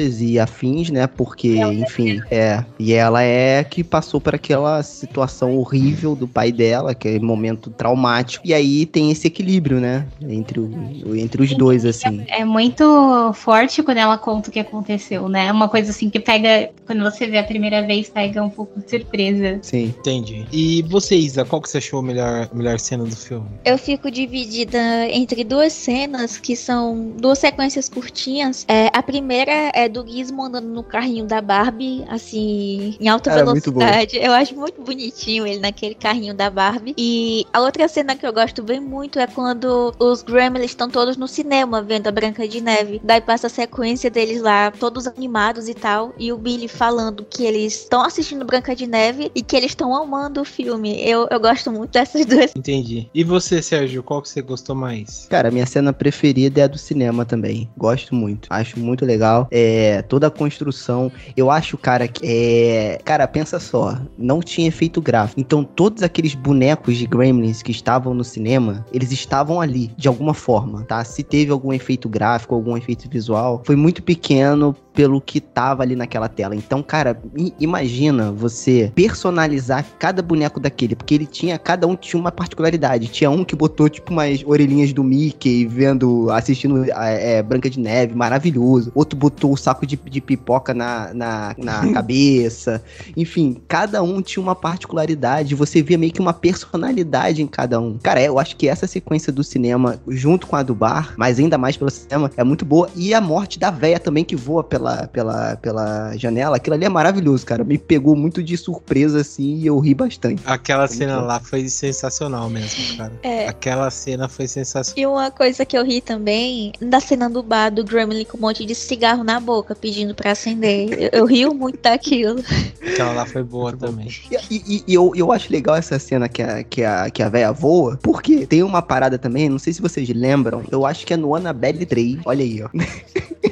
festas e afins, né? Porque, enfim, é. E ela é que passou por aquela situação horrível do pai dela, aquele momento traumático. E aí tem esse equilíbrio, né? Entre, o, entre os dois, assim. É muito forte quando ela conta o que aconteceu, né? É uma coisa assim que pega, quando você vê a primeira vez, pega um pouco de surpresa. Sim. Entendi. E você, Isa, qual que você achou a melhor, a melhor cena do filme? Eu fico dividida entre duas cenas que são duas sequências curtinhas. É, a primeira é do Gizmo andando no carrinho da Barbie, assim, em alta boa. velocidade. Eu acho muito bonitinho ele naquele carrinho da Barbie. E a outra cena que eu gosto bem muito é quando os Gremlins estão todos no cinema vendo a Branca de Neve. Daí passa a sequência deles lá, todos animados e tal. E o Billy falando que eles estão assistindo Branca de Neve e que eles estão amando o filme. Eu, eu gosto muito dessas duas Entendi. E você, Sérgio, qual que você gostou mais? Cara, minha cena preferida é a do cinema também. Gosto muito. Acho muito legal. É, toda a construção. Eu acho, cara, que é. Cara, pensa só. Não tinha efeito gráfico. Então, todos aqueles bonecos de Gremlins que estavam no cinema, eles estavam ali, de alguma forma, tá? Se teve algum efeito gráfico, algum efeito visual, foi muito pequeno pelo que tava ali naquela tela. Então, cara, imagina você personalizar cada boneco daquele, porque ele tinha, cada um tinha uma particularidade. Tinha um que botou, tipo, umas orelhinhas do Mickey, vendo, assistindo é, é, Branca de Neve, maravilhoso. Outro botou saco de, de pipoca na, na, na cabeça. Enfim, cada um tinha uma particularidade. Você via meio que uma personalidade em cada um. Cara, é, eu acho que essa sequência do cinema, junto com a do bar, mas ainda mais pelo cinema, é muito boa. E a morte da véia também, que voa pela pela, pela, janela, aquilo ali é maravilhoso, cara. Me pegou muito de surpresa, assim, e eu ri bastante. Aquela Foi cena lá foi sensacional mesmo, cara. É. Aquela cena foi sensacional. E uma coisa que eu ri também, da cena do bar do Gremlin com um monte de cigarro na boca, pedindo pra acender. Eu, eu rio muito daquilo. Aquela lá foi boa também. E, e- e eu, eu acho legal essa cena que a, que, a, que a véia voa, porque tem uma parada também, não sei se vocês lembram, eu acho que é no Annabelle 3. Olha aí, ó.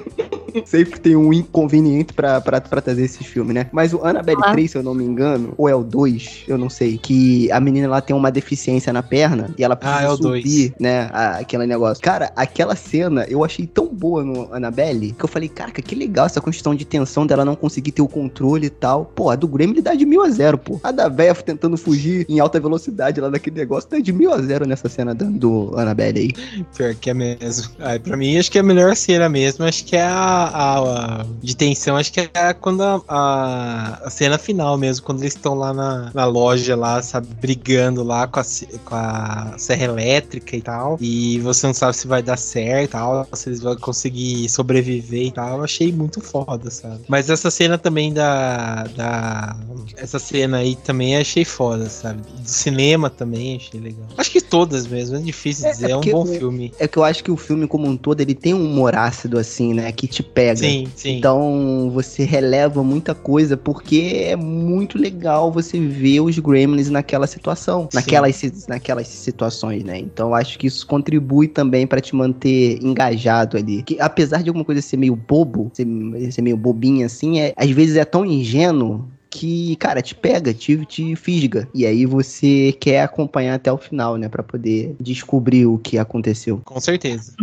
Sempre tem um inconveniente pra, pra, pra trazer esses filmes, né? Mas o Annabelle Ah. 3, se eu não me engano, ou é o 2, eu não sei, que a menina lá tem uma deficiência na perna e ela precisa Ah, é o subir, dois. né? a- aquele negócio. Cara, aquela cena eu achei tão boa no Annabelle que eu falei, caraca, que legal essa construção de tensão dela não conseguir ter o controle e tal. Pô, a do Gremlin dá de mil a zero, pô. A da véia tentando fugir em alta velocidade lá daquele negócio dá de mil a zero nessa cena da- do Annabelle aí. Pior que é mesmo. Ai, pra mim, acho que é a melhor cena mesmo. Acho que é a, a- a- de tensão. Acho que é quando a, a, a cena final mesmo. Quando eles estão lá na, na loja, lá, sabe, brigando lá com a, com a serra elétrica e tal. E você não sabe se vai dar certo e tal. Se eles vão conseguir sobreviver e tal. Eu achei muito foda, sabe? Mas essa cena também da. da essa cena aí também achei foda, sabe? Do cinema também achei legal. Acho que todas mesmo. É difícil É, dizer. é É, um porque bom filme. É que eu acho que o filme como um todo, ele tem um humor ácido assim, né, que te pega. Sim, sim. Então você releva muita coisa porque é muito legal você ver os Gremlins naquela situação, naquelas, naquelas situações, né? Então acho que isso contribui também pra te manter engajado ali. Que apesar de alguma coisa ser meio bobo, ser, ser meio bobinha assim, é, às vezes é tão ingênuo que, cara, te pega, te, te fisga. E aí você quer acompanhar até o final, né? Pra poder descobrir o que aconteceu. Com certeza.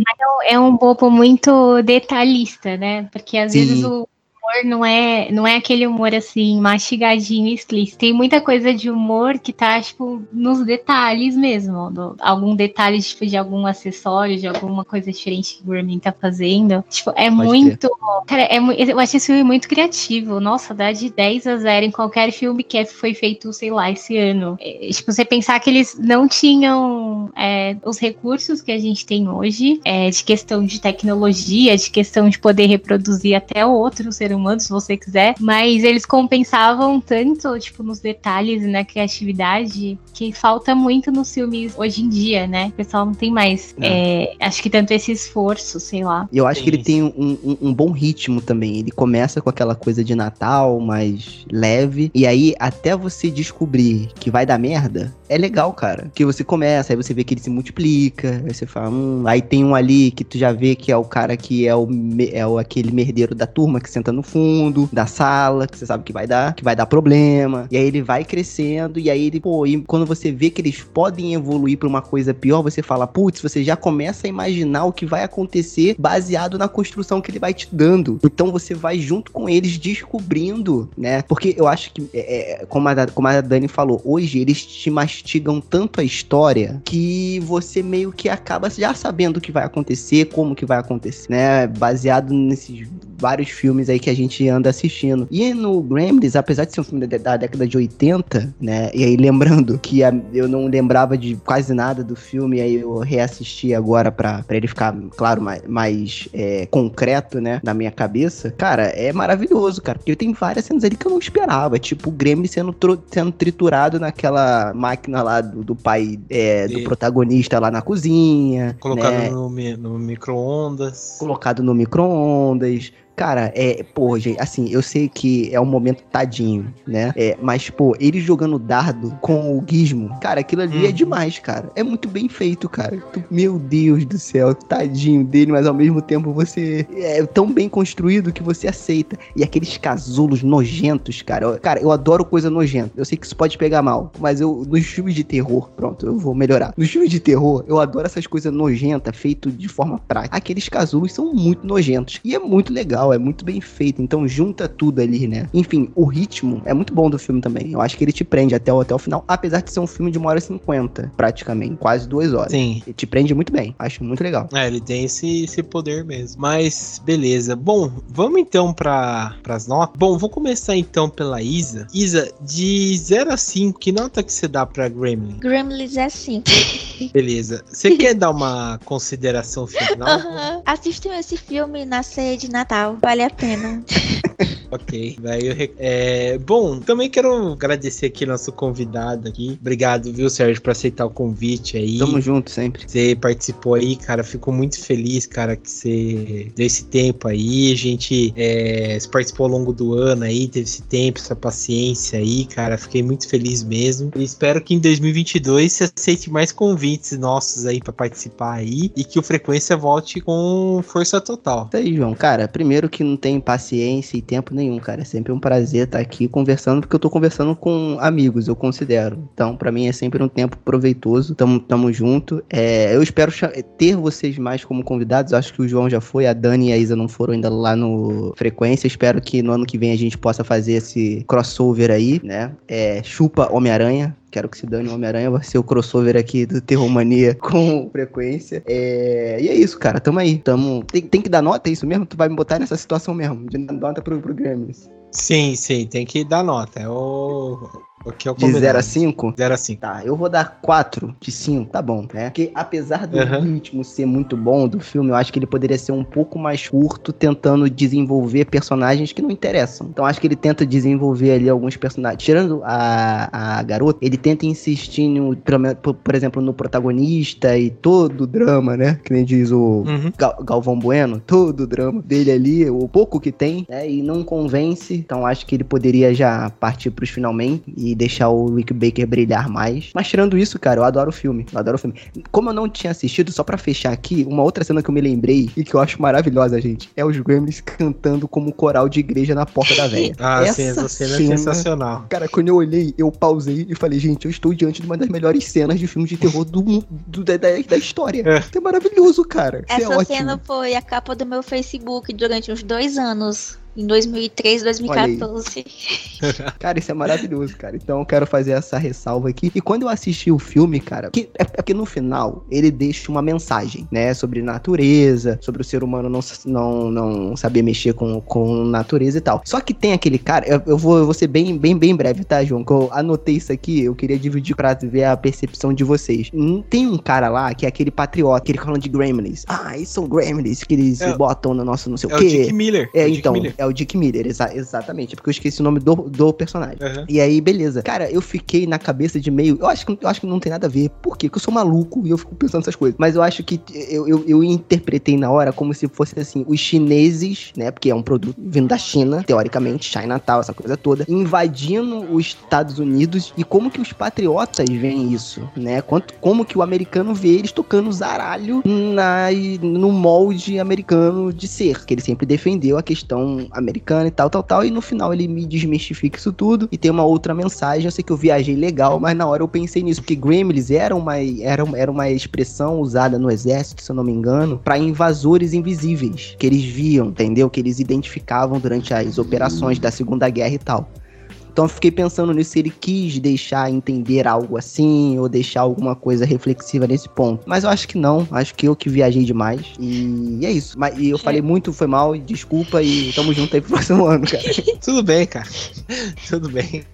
é um bobo muito detalhista, né? Porque às Sim. vezes o humor não é, não é aquele humor assim, mastigadinho explícito. Tem muita coisa de humor que tá, tipo, nos detalhes mesmo. do- algum detalhe, tipo, de algum acessório, de alguma coisa diferente que o Gremlin tá fazendo. Tipo, é Pode muito. Cara, é, eu achei esse filme muito criativo. Nossa, dá de 10 a 0 em qualquer filme que foi feito, sei lá, esse ano. É, tipo, você pensar que eles não tinham é, os recursos que a gente tem hoje, é, de questão de tecnologia, de questão de poder reproduzir até outro ser humano, se você quiser, mas eles compensavam tanto, tipo, nos detalhes e na criatividade, que falta muito nos filmes hoje em dia, né? O pessoal não tem mais, Não. é, acho que tanto esse esforço, sei lá. E eu acho que ele tem um, um- um bom ritmo também. Ele começa com aquela coisa de Natal, mais leve. E aí, até você descobrir que vai dar merda, é legal, cara. Que você começa, aí você vê que ele se multiplica. Aí você fala, hum. Aí tem um ali que tu já vê que é o cara que é o, é o aquele merdeiro da turma que senta no fundo da sala, que você sabe que vai dar, que vai dar problema. E aí ele vai crescendo. E aí ele, pô, e quando você vê que eles podem evoluir pra uma coisa pior, você fala, putz, você já começa a imaginar o que vai acontecer baseado na construção que ele vai te dando. Então você vai junto com eles descobrindo, né? Porque eu acho que, é, é, como, a, como a Dani falou, hoje eles te mastigam tanto a história que você meio que acaba já sabendo o que vai acontecer, como que vai acontecer, né? Baseado nesses vários filmes aí que a gente anda assistindo. E no Gremlins, apesar de ser um filme da, da década de 80, né? E aí lembrando que a- eu não lembrava de quase nada do filme, aí eu reassisti agora pra, pra ele ficar, claro, mais, mais é, concreto, né? Na minha cabeça. Cara, é maravilhoso, cara. Porque tem várias cenas ali que eu não esperava. Tipo, o Gremlin sendo, sendo triturado naquela máquina lá do, do pai é, do E- protagonista lá na cozinha. Colocado né? no, no micro-ondas. colocado no micro-ondas. Cara, é, pô, gente, assim, eu sei que é um momento tadinho, né? É, mas, pô, ele jogando dardo com o gizmo, cara, aquilo ali é Uhum. demais, cara. É muito bem feito, cara. Tu- meu Deus do céu, tadinho dele, mas ao mesmo tempo você é tão bem construído que você aceita. E aqueles casulos nojentos, cara. Eu- cara, eu adoro coisa nojenta. Eu sei que isso pode pegar mal, mas eu, nos filmes de terror, pronto, eu vou melhorar. Nos filmes de terror, eu adoro essas coisas nojentas, feito de forma prática. Aqueles casulos são muito nojentos. E é muito legal, é muito bem feito. Então junta tudo ali, né? Enfim, o ritmo é muito bom do filme também. Eu acho que ele te prende até o, até o final, apesar de ser um filme de uma hora e cinquenta, praticamente. Quase duas horas. Sim. Ele te prende muito bem. Acho muito legal. É, ele tem esse, esse poder mesmo. Mas, beleza. Bom, vamos então para as notas. Bom, vou começar então pela Isa. Isa, de 0 a 5, que nota que você dá pra Gremlin? Gremlins é assim. Beleza. Você quer dar uma consideração final? Assistam esse filme na ceia de Natal. Vale a pena. Ok, re- é, bom, também quero agradecer aqui nosso convidado aqui. Obrigado, viu, Sérgio, por aceitar o convite aí. Tamo junto sempre. Você participou aí, cara. Fico muito feliz, cara, que você deu esse tempo aí. A gente é, participou ao longo do ano aí, teve esse tempo, essa paciência aí, cara. Fiquei muito feliz mesmo. E espero que em 2022 você aceite mais convites nossos aí pra participar aí e que o Frequência volte com força total. Isso aí, João. Cara, primeiro que não tem paciência e tempo nenhum, cara. É sempre um prazer estar aqui conversando, porque eu tô conversando com amigos, eu considero. Então, pra mim é sempre um tempo proveitoso. Tamo, tamo junto. É, eu espero ter vocês mais como convidados. Acho que o João já foi, a Dani e a Isa não foram ainda lá no Frequência. Espero que no ano que vem a gente possa fazer esse crossover aí, né? É, chupa Homem-Aranha. Quero que se dane o Homem-Aranha, vai ser o crossover aqui do Terromania com frequência. É, E é isso, cara. Tamo aí. Tamo... Tem, tem que dar nota, é isso mesmo? Tu vai me botar nessa situação mesmo, de dar nota pro, pro Gremlins. Sim, sim, tem que dar nota. É o, o que eu De 0 a 5? 0 a 5. Tá, eu vou dar 4 de 5, tá bom, né? Porque apesar do Aham. ritmo ser muito bom do filme, eu acho que ele poderia ser um pouco mais curto, tentando desenvolver personagens que não interessam. Então acho que ele tenta desenvolver ali alguns personagens. Tirando a, a garota, ele tenta insistir, no, por, por exemplo, no protagonista e todo o drama, né? Que nem diz o Uhum. Gal- Galvão Bueno, todo o drama dele ali, o pouco que tem, né? E não convence. Então acho que ele poderia já partir pros finalmente e deixar o Rick Baker brilhar mais. Mas tirando isso, cara, eu adoro o filme. Eu adoro o filme. Como eu não tinha assistido, só pra fechar aqui, uma outra cena que eu me lembrei e que eu acho maravilhosa, gente, é os Gremlins cantando como coral de igreja na porta da véia. Ah, sim, essa cena é sensacional. Cara, quando eu olhei, eu pausei e falei, gente, eu estou diante de uma das melhores cenas de filmes de terror do, do- da, da, da história. É. Isso é maravilhoso, cara. Isso é Essa ótimo. cena foi a capa do meu Facebook durante uns dois anos. Em 2003, 2014. Cara, isso é maravilhoso, cara. Então eu quero fazer essa ressalva aqui. E quando eu assisti o filme, cara, que, é porque no final ele deixa uma mensagem, né? Sobre natureza, sobre o ser humano não, não, não saber mexer com, com natureza e tal. Só que tem aquele cara, eu, eu vou, eu vou ser bem, bem, bem breve, tá, João? Que eu anotei isso aqui, eu queria dividir pra ver a percepção de vocês. Hum, Tem um cara lá que é aquele patriota, que ele fala de gremlins. Ah, isso são gremlins que eles É- botam no nosso não sei É o o quê. Dick Miller. É, o Dick então, Miller. é o Dick Miller, exa- exatamente. É porque eu esqueci o nome do, do personagem. Aham. E aí, beleza. Cara, eu fiquei na cabeça de meio. Eu acho que, eu acho que não tem nada a ver. Por quê? Porque eu sou maluco e eu fico pensando essas coisas. Mas eu acho que eu, eu, eu interpretei na hora como se fosse assim: os chineses, né? Porque é um produto vindo da China, teoricamente, Chinatown, essa coisa toda, invadindo os Estados Unidos e como que os patriotas veem isso, né? Quanto, como que o americano vê eles tocando zaralho na, no molde americano de ser. Que ele sempre defendeu a questão americana e tal, tal, tal. E no final ele me desmistifica isso tudo e tem uma outra mensagem. Eu sei que eu viajei legal, mas na hora eu pensei nisso, porque Gremlins era uma, era, era uma expressão usada no exército, se eu não me engano, para invasores invisíveis, que eles viam, entendeu? Que eles identificavam durante as operações da Segunda Guerra e tal. Então eu fiquei pensando nisso, se ele quis deixar entender algo assim, ou deixar alguma coisa reflexiva nesse ponto. Mas eu acho que não, acho que eu que viajei demais. E é isso. Mas, e eu falei muito, foi mal, desculpa, e tamo junto aí pro próximo ano, cara. Tudo bem, cara. Tudo bem.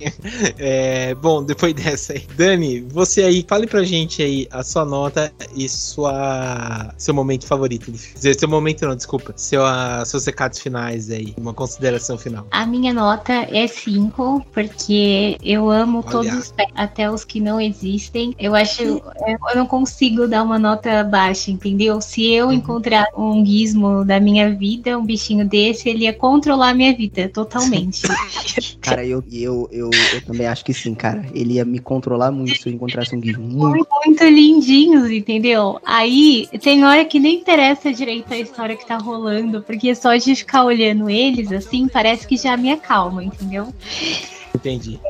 É, bom, depois dessa aí. Dani, você aí, fale pra gente aí a sua nota e sua seu momento favorito do filme. Seu momento não, desculpa. Seu, a, seus recados finais aí, uma consideração final. A minha nota é 5, porque eu amo Olha. todos os pets, até os que não existem. Eu acho. Eu eu não consigo dar uma nota baixa, entendeu? Se eu encontrar um gizmo da minha vida, um bichinho desse, ele ia controlar a minha vida totalmente. Cara, eu, eu, eu, eu também acho que sim, cara. Ele ia me controlar muito se eu encontrasse um gizmo. Muito. Muito lindinhos, entendeu? Aí tem hora que nem interessa direito a história que tá rolando, porque só de ficar olhando eles assim, parece que já me acalma, entendeu? Entendi.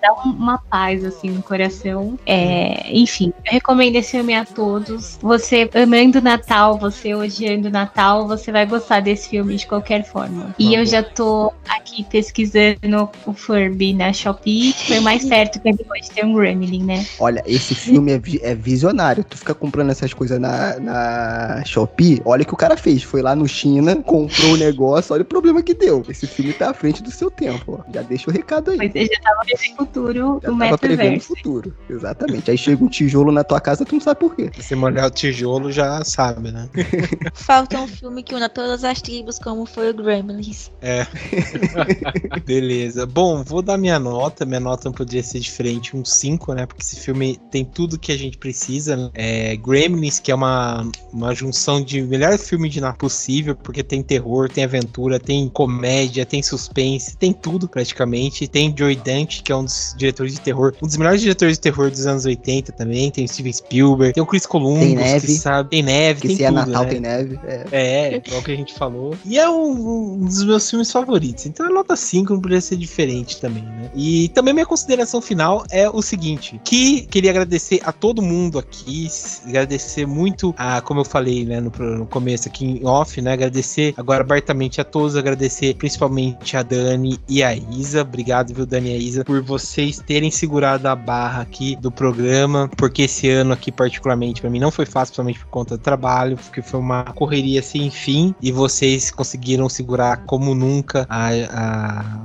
dá um- uma paz assim no coração. É, enfim, eu recomendo esse filme a todos. Você amando Natal, você odiando Natal, você vai gostar desse filme de qualquer forma. E Tá eu já tô aqui pesquisando o Furby na Shopee, que foi mais perto que ele pode ter um Gremlin, né? Olha, esse filme é, vi- é visionário. Tu fica comprando essas coisas na, na Shopee, olha o que o cara fez. Foi lá no China, comprou o negócio, olha o problema que deu. Esse filme tá à frente do seu tempo, ó. Já deixa o recado aí. Foi, você já tava vendo o futuro Já prevendo o metaverso. futuro. Exatamente. Aí chega um tijolo na tua casa, tu não sabe por quê. Se molhar o tijolo, já sabe, né? Falta um filme que una todas as tribos, como foi o Gremlins. Beleza. Bom, vou dar minha nota. Minha nota não podia ser diferente, um 5, né? Porque esse filme tem tudo que a gente precisa. né? É Gremlins, que é uma, uma junção de melhor filme de Natal possível, porque tem terror, tem aventura, tem comédia, tem suspense, tem tudo praticamente. Tem Joey Dante, que é um dos diretores de terror, um dos melhores diretores de terror dos anos 80 também. Tem o Steven Spielberg, tem o Chris Columbus, Tem neve. que sabe, tem neve, Que tem se é tudo, Natal, né? tem neve. É. É, igual que a gente falou. E é um, um dos meus filmes favoritos. Então a nota 5 não poderia ser diferente também, né? E também minha consideração final é o seguinte: que queria agradecer a todo mundo aqui, agradecer muito a, como eu falei, né, no, no começo aqui em off, né? Agradecer agora abertamente a todos, agradecer principalmente a Dani e a Isa. Obrigado, viu, Dani e a Isa, por vocês terem segurado a barra aqui do programa, porque esse ano aqui, particularmente, pra mim não foi fácil, principalmente por conta do trabalho, porque foi uma correria sem fim e vocês conseguiram segurar como nunca a, a-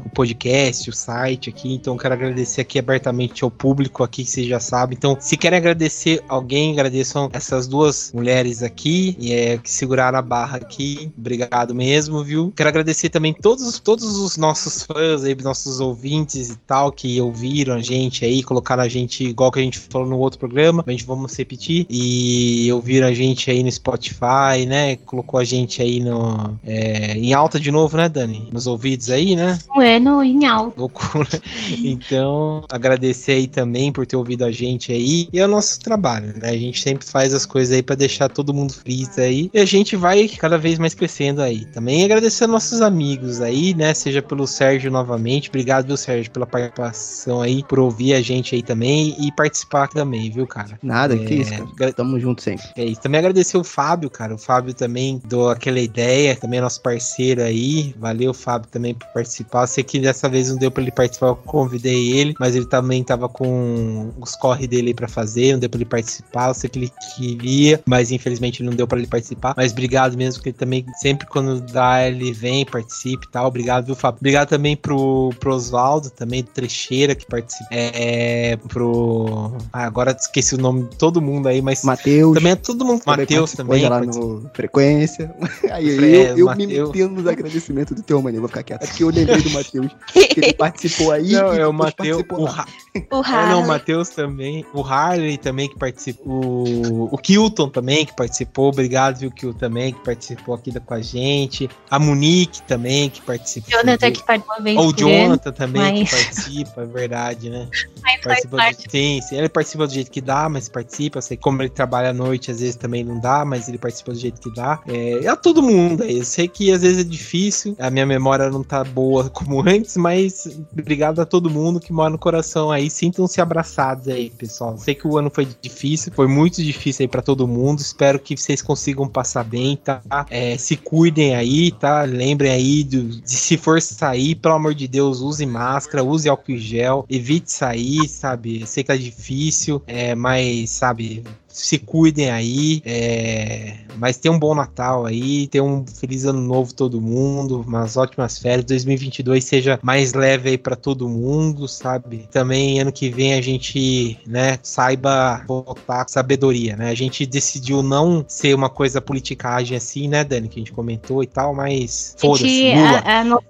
o podcast, o site aqui. Então, quero agradecer aqui abertamente ao público aqui, que vocês já sabem. Então, se querem agradecer alguém, agradeçam essas duas mulheres aqui e é, que seguraram a barra aqui. Obrigado mesmo, viu? Quero agradecer também todos, todos os nossos fãs aí, nossos ouvintes e tal, que ouviram a gente aí, colocaram a gente, igual que a gente falou no outro programa, a gente vamos repetir, e ouviram a gente aí no Spotify, né? Colocou a gente aí no, é, em alta de novo, né, Dani? Nos ouvidos aí, né? Um ano em alto. Loucura. Então, agradecer aí também por ter ouvido a gente aí. E é o nosso trabalho, né? A gente sempre faz as coisas aí pra deixar todo mundo feliz aí. E a gente vai cada vez mais crescendo aí. Também agradecer aos nossos amigos aí, né? Seja pelo Sérgio novamente. Obrigado, viu, Sérgio, pela participação aí, por ouvir a gente aí também e participar também, viu, cara? Nada, É, que isso, cara. Tamo junto sempre. É isso. Também agradecer o Fábio, cara. O Fábio também deu aquela ideia, também é nosso parceiro aí. Valeu, Fábio, também por participar. Eu sei que dessa vez não deu pra ele participar, eu convidei ele, mas ele também tava com os corre dele aí pra fazer, não deu pra ele participar. Eu sei que ele queria, mas infelizmente não deu pra ele participar. Mas obrigado mesmo, porque ele também, sempre quando dá, ele vem, participa e tal. Obrigado, viu, Fábio? Obrigado também pro, pro Oswaldo, também do Trecheira, que participa. É, pro. Ah, agora esqueci o nome de todo mundo aí, mas. Matheus. Também é todo mundo. Matheus também. lá no Frequência. Aí Fre- eu, eu me metendo nos agradecimentos do teu mano. Vou ficar quieto. É porque eu lembrei do Matheus. Que ele participou aí. Não, é o Matheus. participou O, lá. Ra- O é, não, o Harley. Matheus também. O Harley também que participou. O, o Kilton também que participou. Obrigado, viu, Kilton também, que participou aqui da- com a gente. A Monique também que participou. Jonathan que participa uma vez Ou o Jonathan também mas- que participa, é verdade, né? mas faz Participa parte. do, sim, sim, ele participa do jeito que dá, mas participa. Eu sei como ele trabalha à noite, às vezes também não dá, mas ele participa do jeito que dá. É, a todo mundo aí. Eu sei que às vezes é difícil, a minha memória não tá boa como antes, mas obrigado a todo mundo que mora no coração aí. Sintam-se abraçados aí, pessoal. Sei que o ano foi difícil, foi muito difícil aí pra todo mundo. Espero que vocês consigam passar bem, tá? É, se cuidem aí, tá? Lembrem aí do- de se for sair, pelo amor de Deus, use máscara, use álcool em gel, evite sair, sabe? Sei que tá difícil, é, mas, sabe, se cuidem aí, é, mas tenham um bom Natal aí, tenham um feliz ano novo todo mundo, umas ótimas férias, 2022 seja mais leve aí pra todo mundo, sabe? Também ano que vem a gente, né, saiba votar com sabedoria, né? A gente decidiu não ser uma coisa politicagem assim, né, Dani, que a gente comentou e tal, mas foda-se, Gente, Lula. a, a no-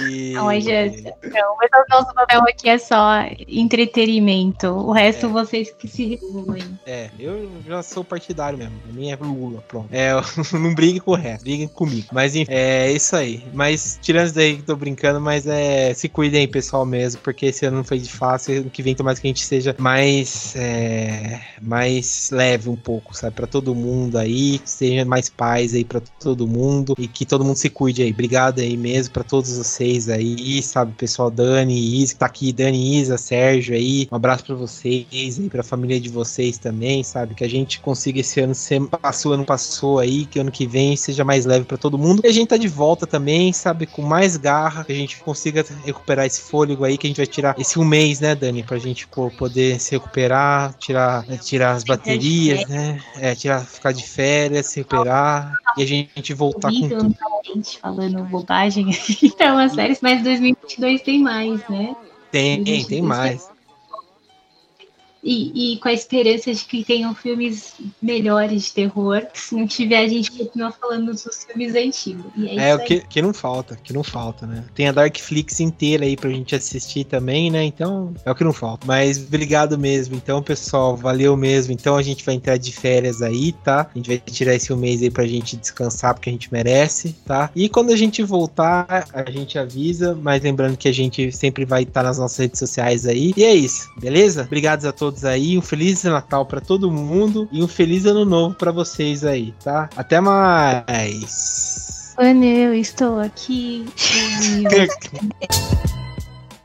E- Não, gente, não, mas o nosso papel aqui é só entretenimento. O resto É. vocês que se resolvem. É, eu já sou partidário mesmo. A minha é Lula, pronto. É, não brigue com o resto, briguem comigo. Mas enfim, é isso aí. Mas tirando isso daí que tô brincando, mas é. Se cuidem aí, pessoal, mesmo, porque esse ano não foi de fácil. Ano que vem, tomara que a gente seja mais. É, mais leve um pouco, sabe? Pra todo mundo aí, que seja mais paz aí pra todo mundo e que todo mundo se cuide aí. Obrigado aí mesmo pra todos vocês aí, sabe? Pessoal, Dani, Isa, que tá aqui, Dani, Isa, Sérgio aí. Um abraço pra vocês aí, pra família de vocês também, sabe? Que a gente consiga esse ano ser. Passou, ano passou aí, que ano que vem seja mais leve pra todo mundo. E a gente tá de volta também, sabe? Com mais garra, que a gente consiga recuperar esse fôlego aí, que a gente vai tirar esse um mês, né, Dani? Pra gente pô, poder se recuperar, tirar, tirar as baterias, né? É, tirar, ficar de férias, se recuperar e a gente voltar com tudo. gente falando bobagem. então, as séries, mas 2022 tem mais, né? Tem, tem mais. E, e, com a esperança de que tenham filmes melhores de terror. Se não tiver, a gente continua falando dos filmes antigos. é, é o que, que não falta, que não falta, né? Tem a Darkflix inteira aí pra gente assistir também, né? Então, é o que não falta. Mas obrigado mesmo. Então, pessoal, valeu mesmo. Então, a gente vai entrar de férias aí, tá? A gente vai tirar esse um mês aí pra gente descansar, porque a gente merece, tá? E quando a gente voltar, a gente avisa. Mas lembrando que a gente sempre vai estar nas nossas redes sociais aí. E é isso, beleza? Obrigado a todos todos aí, um feliz Natal para todo mundo e um feliz ano novo para vocês aí, tá? Até mais. Mano, eu estou aqui.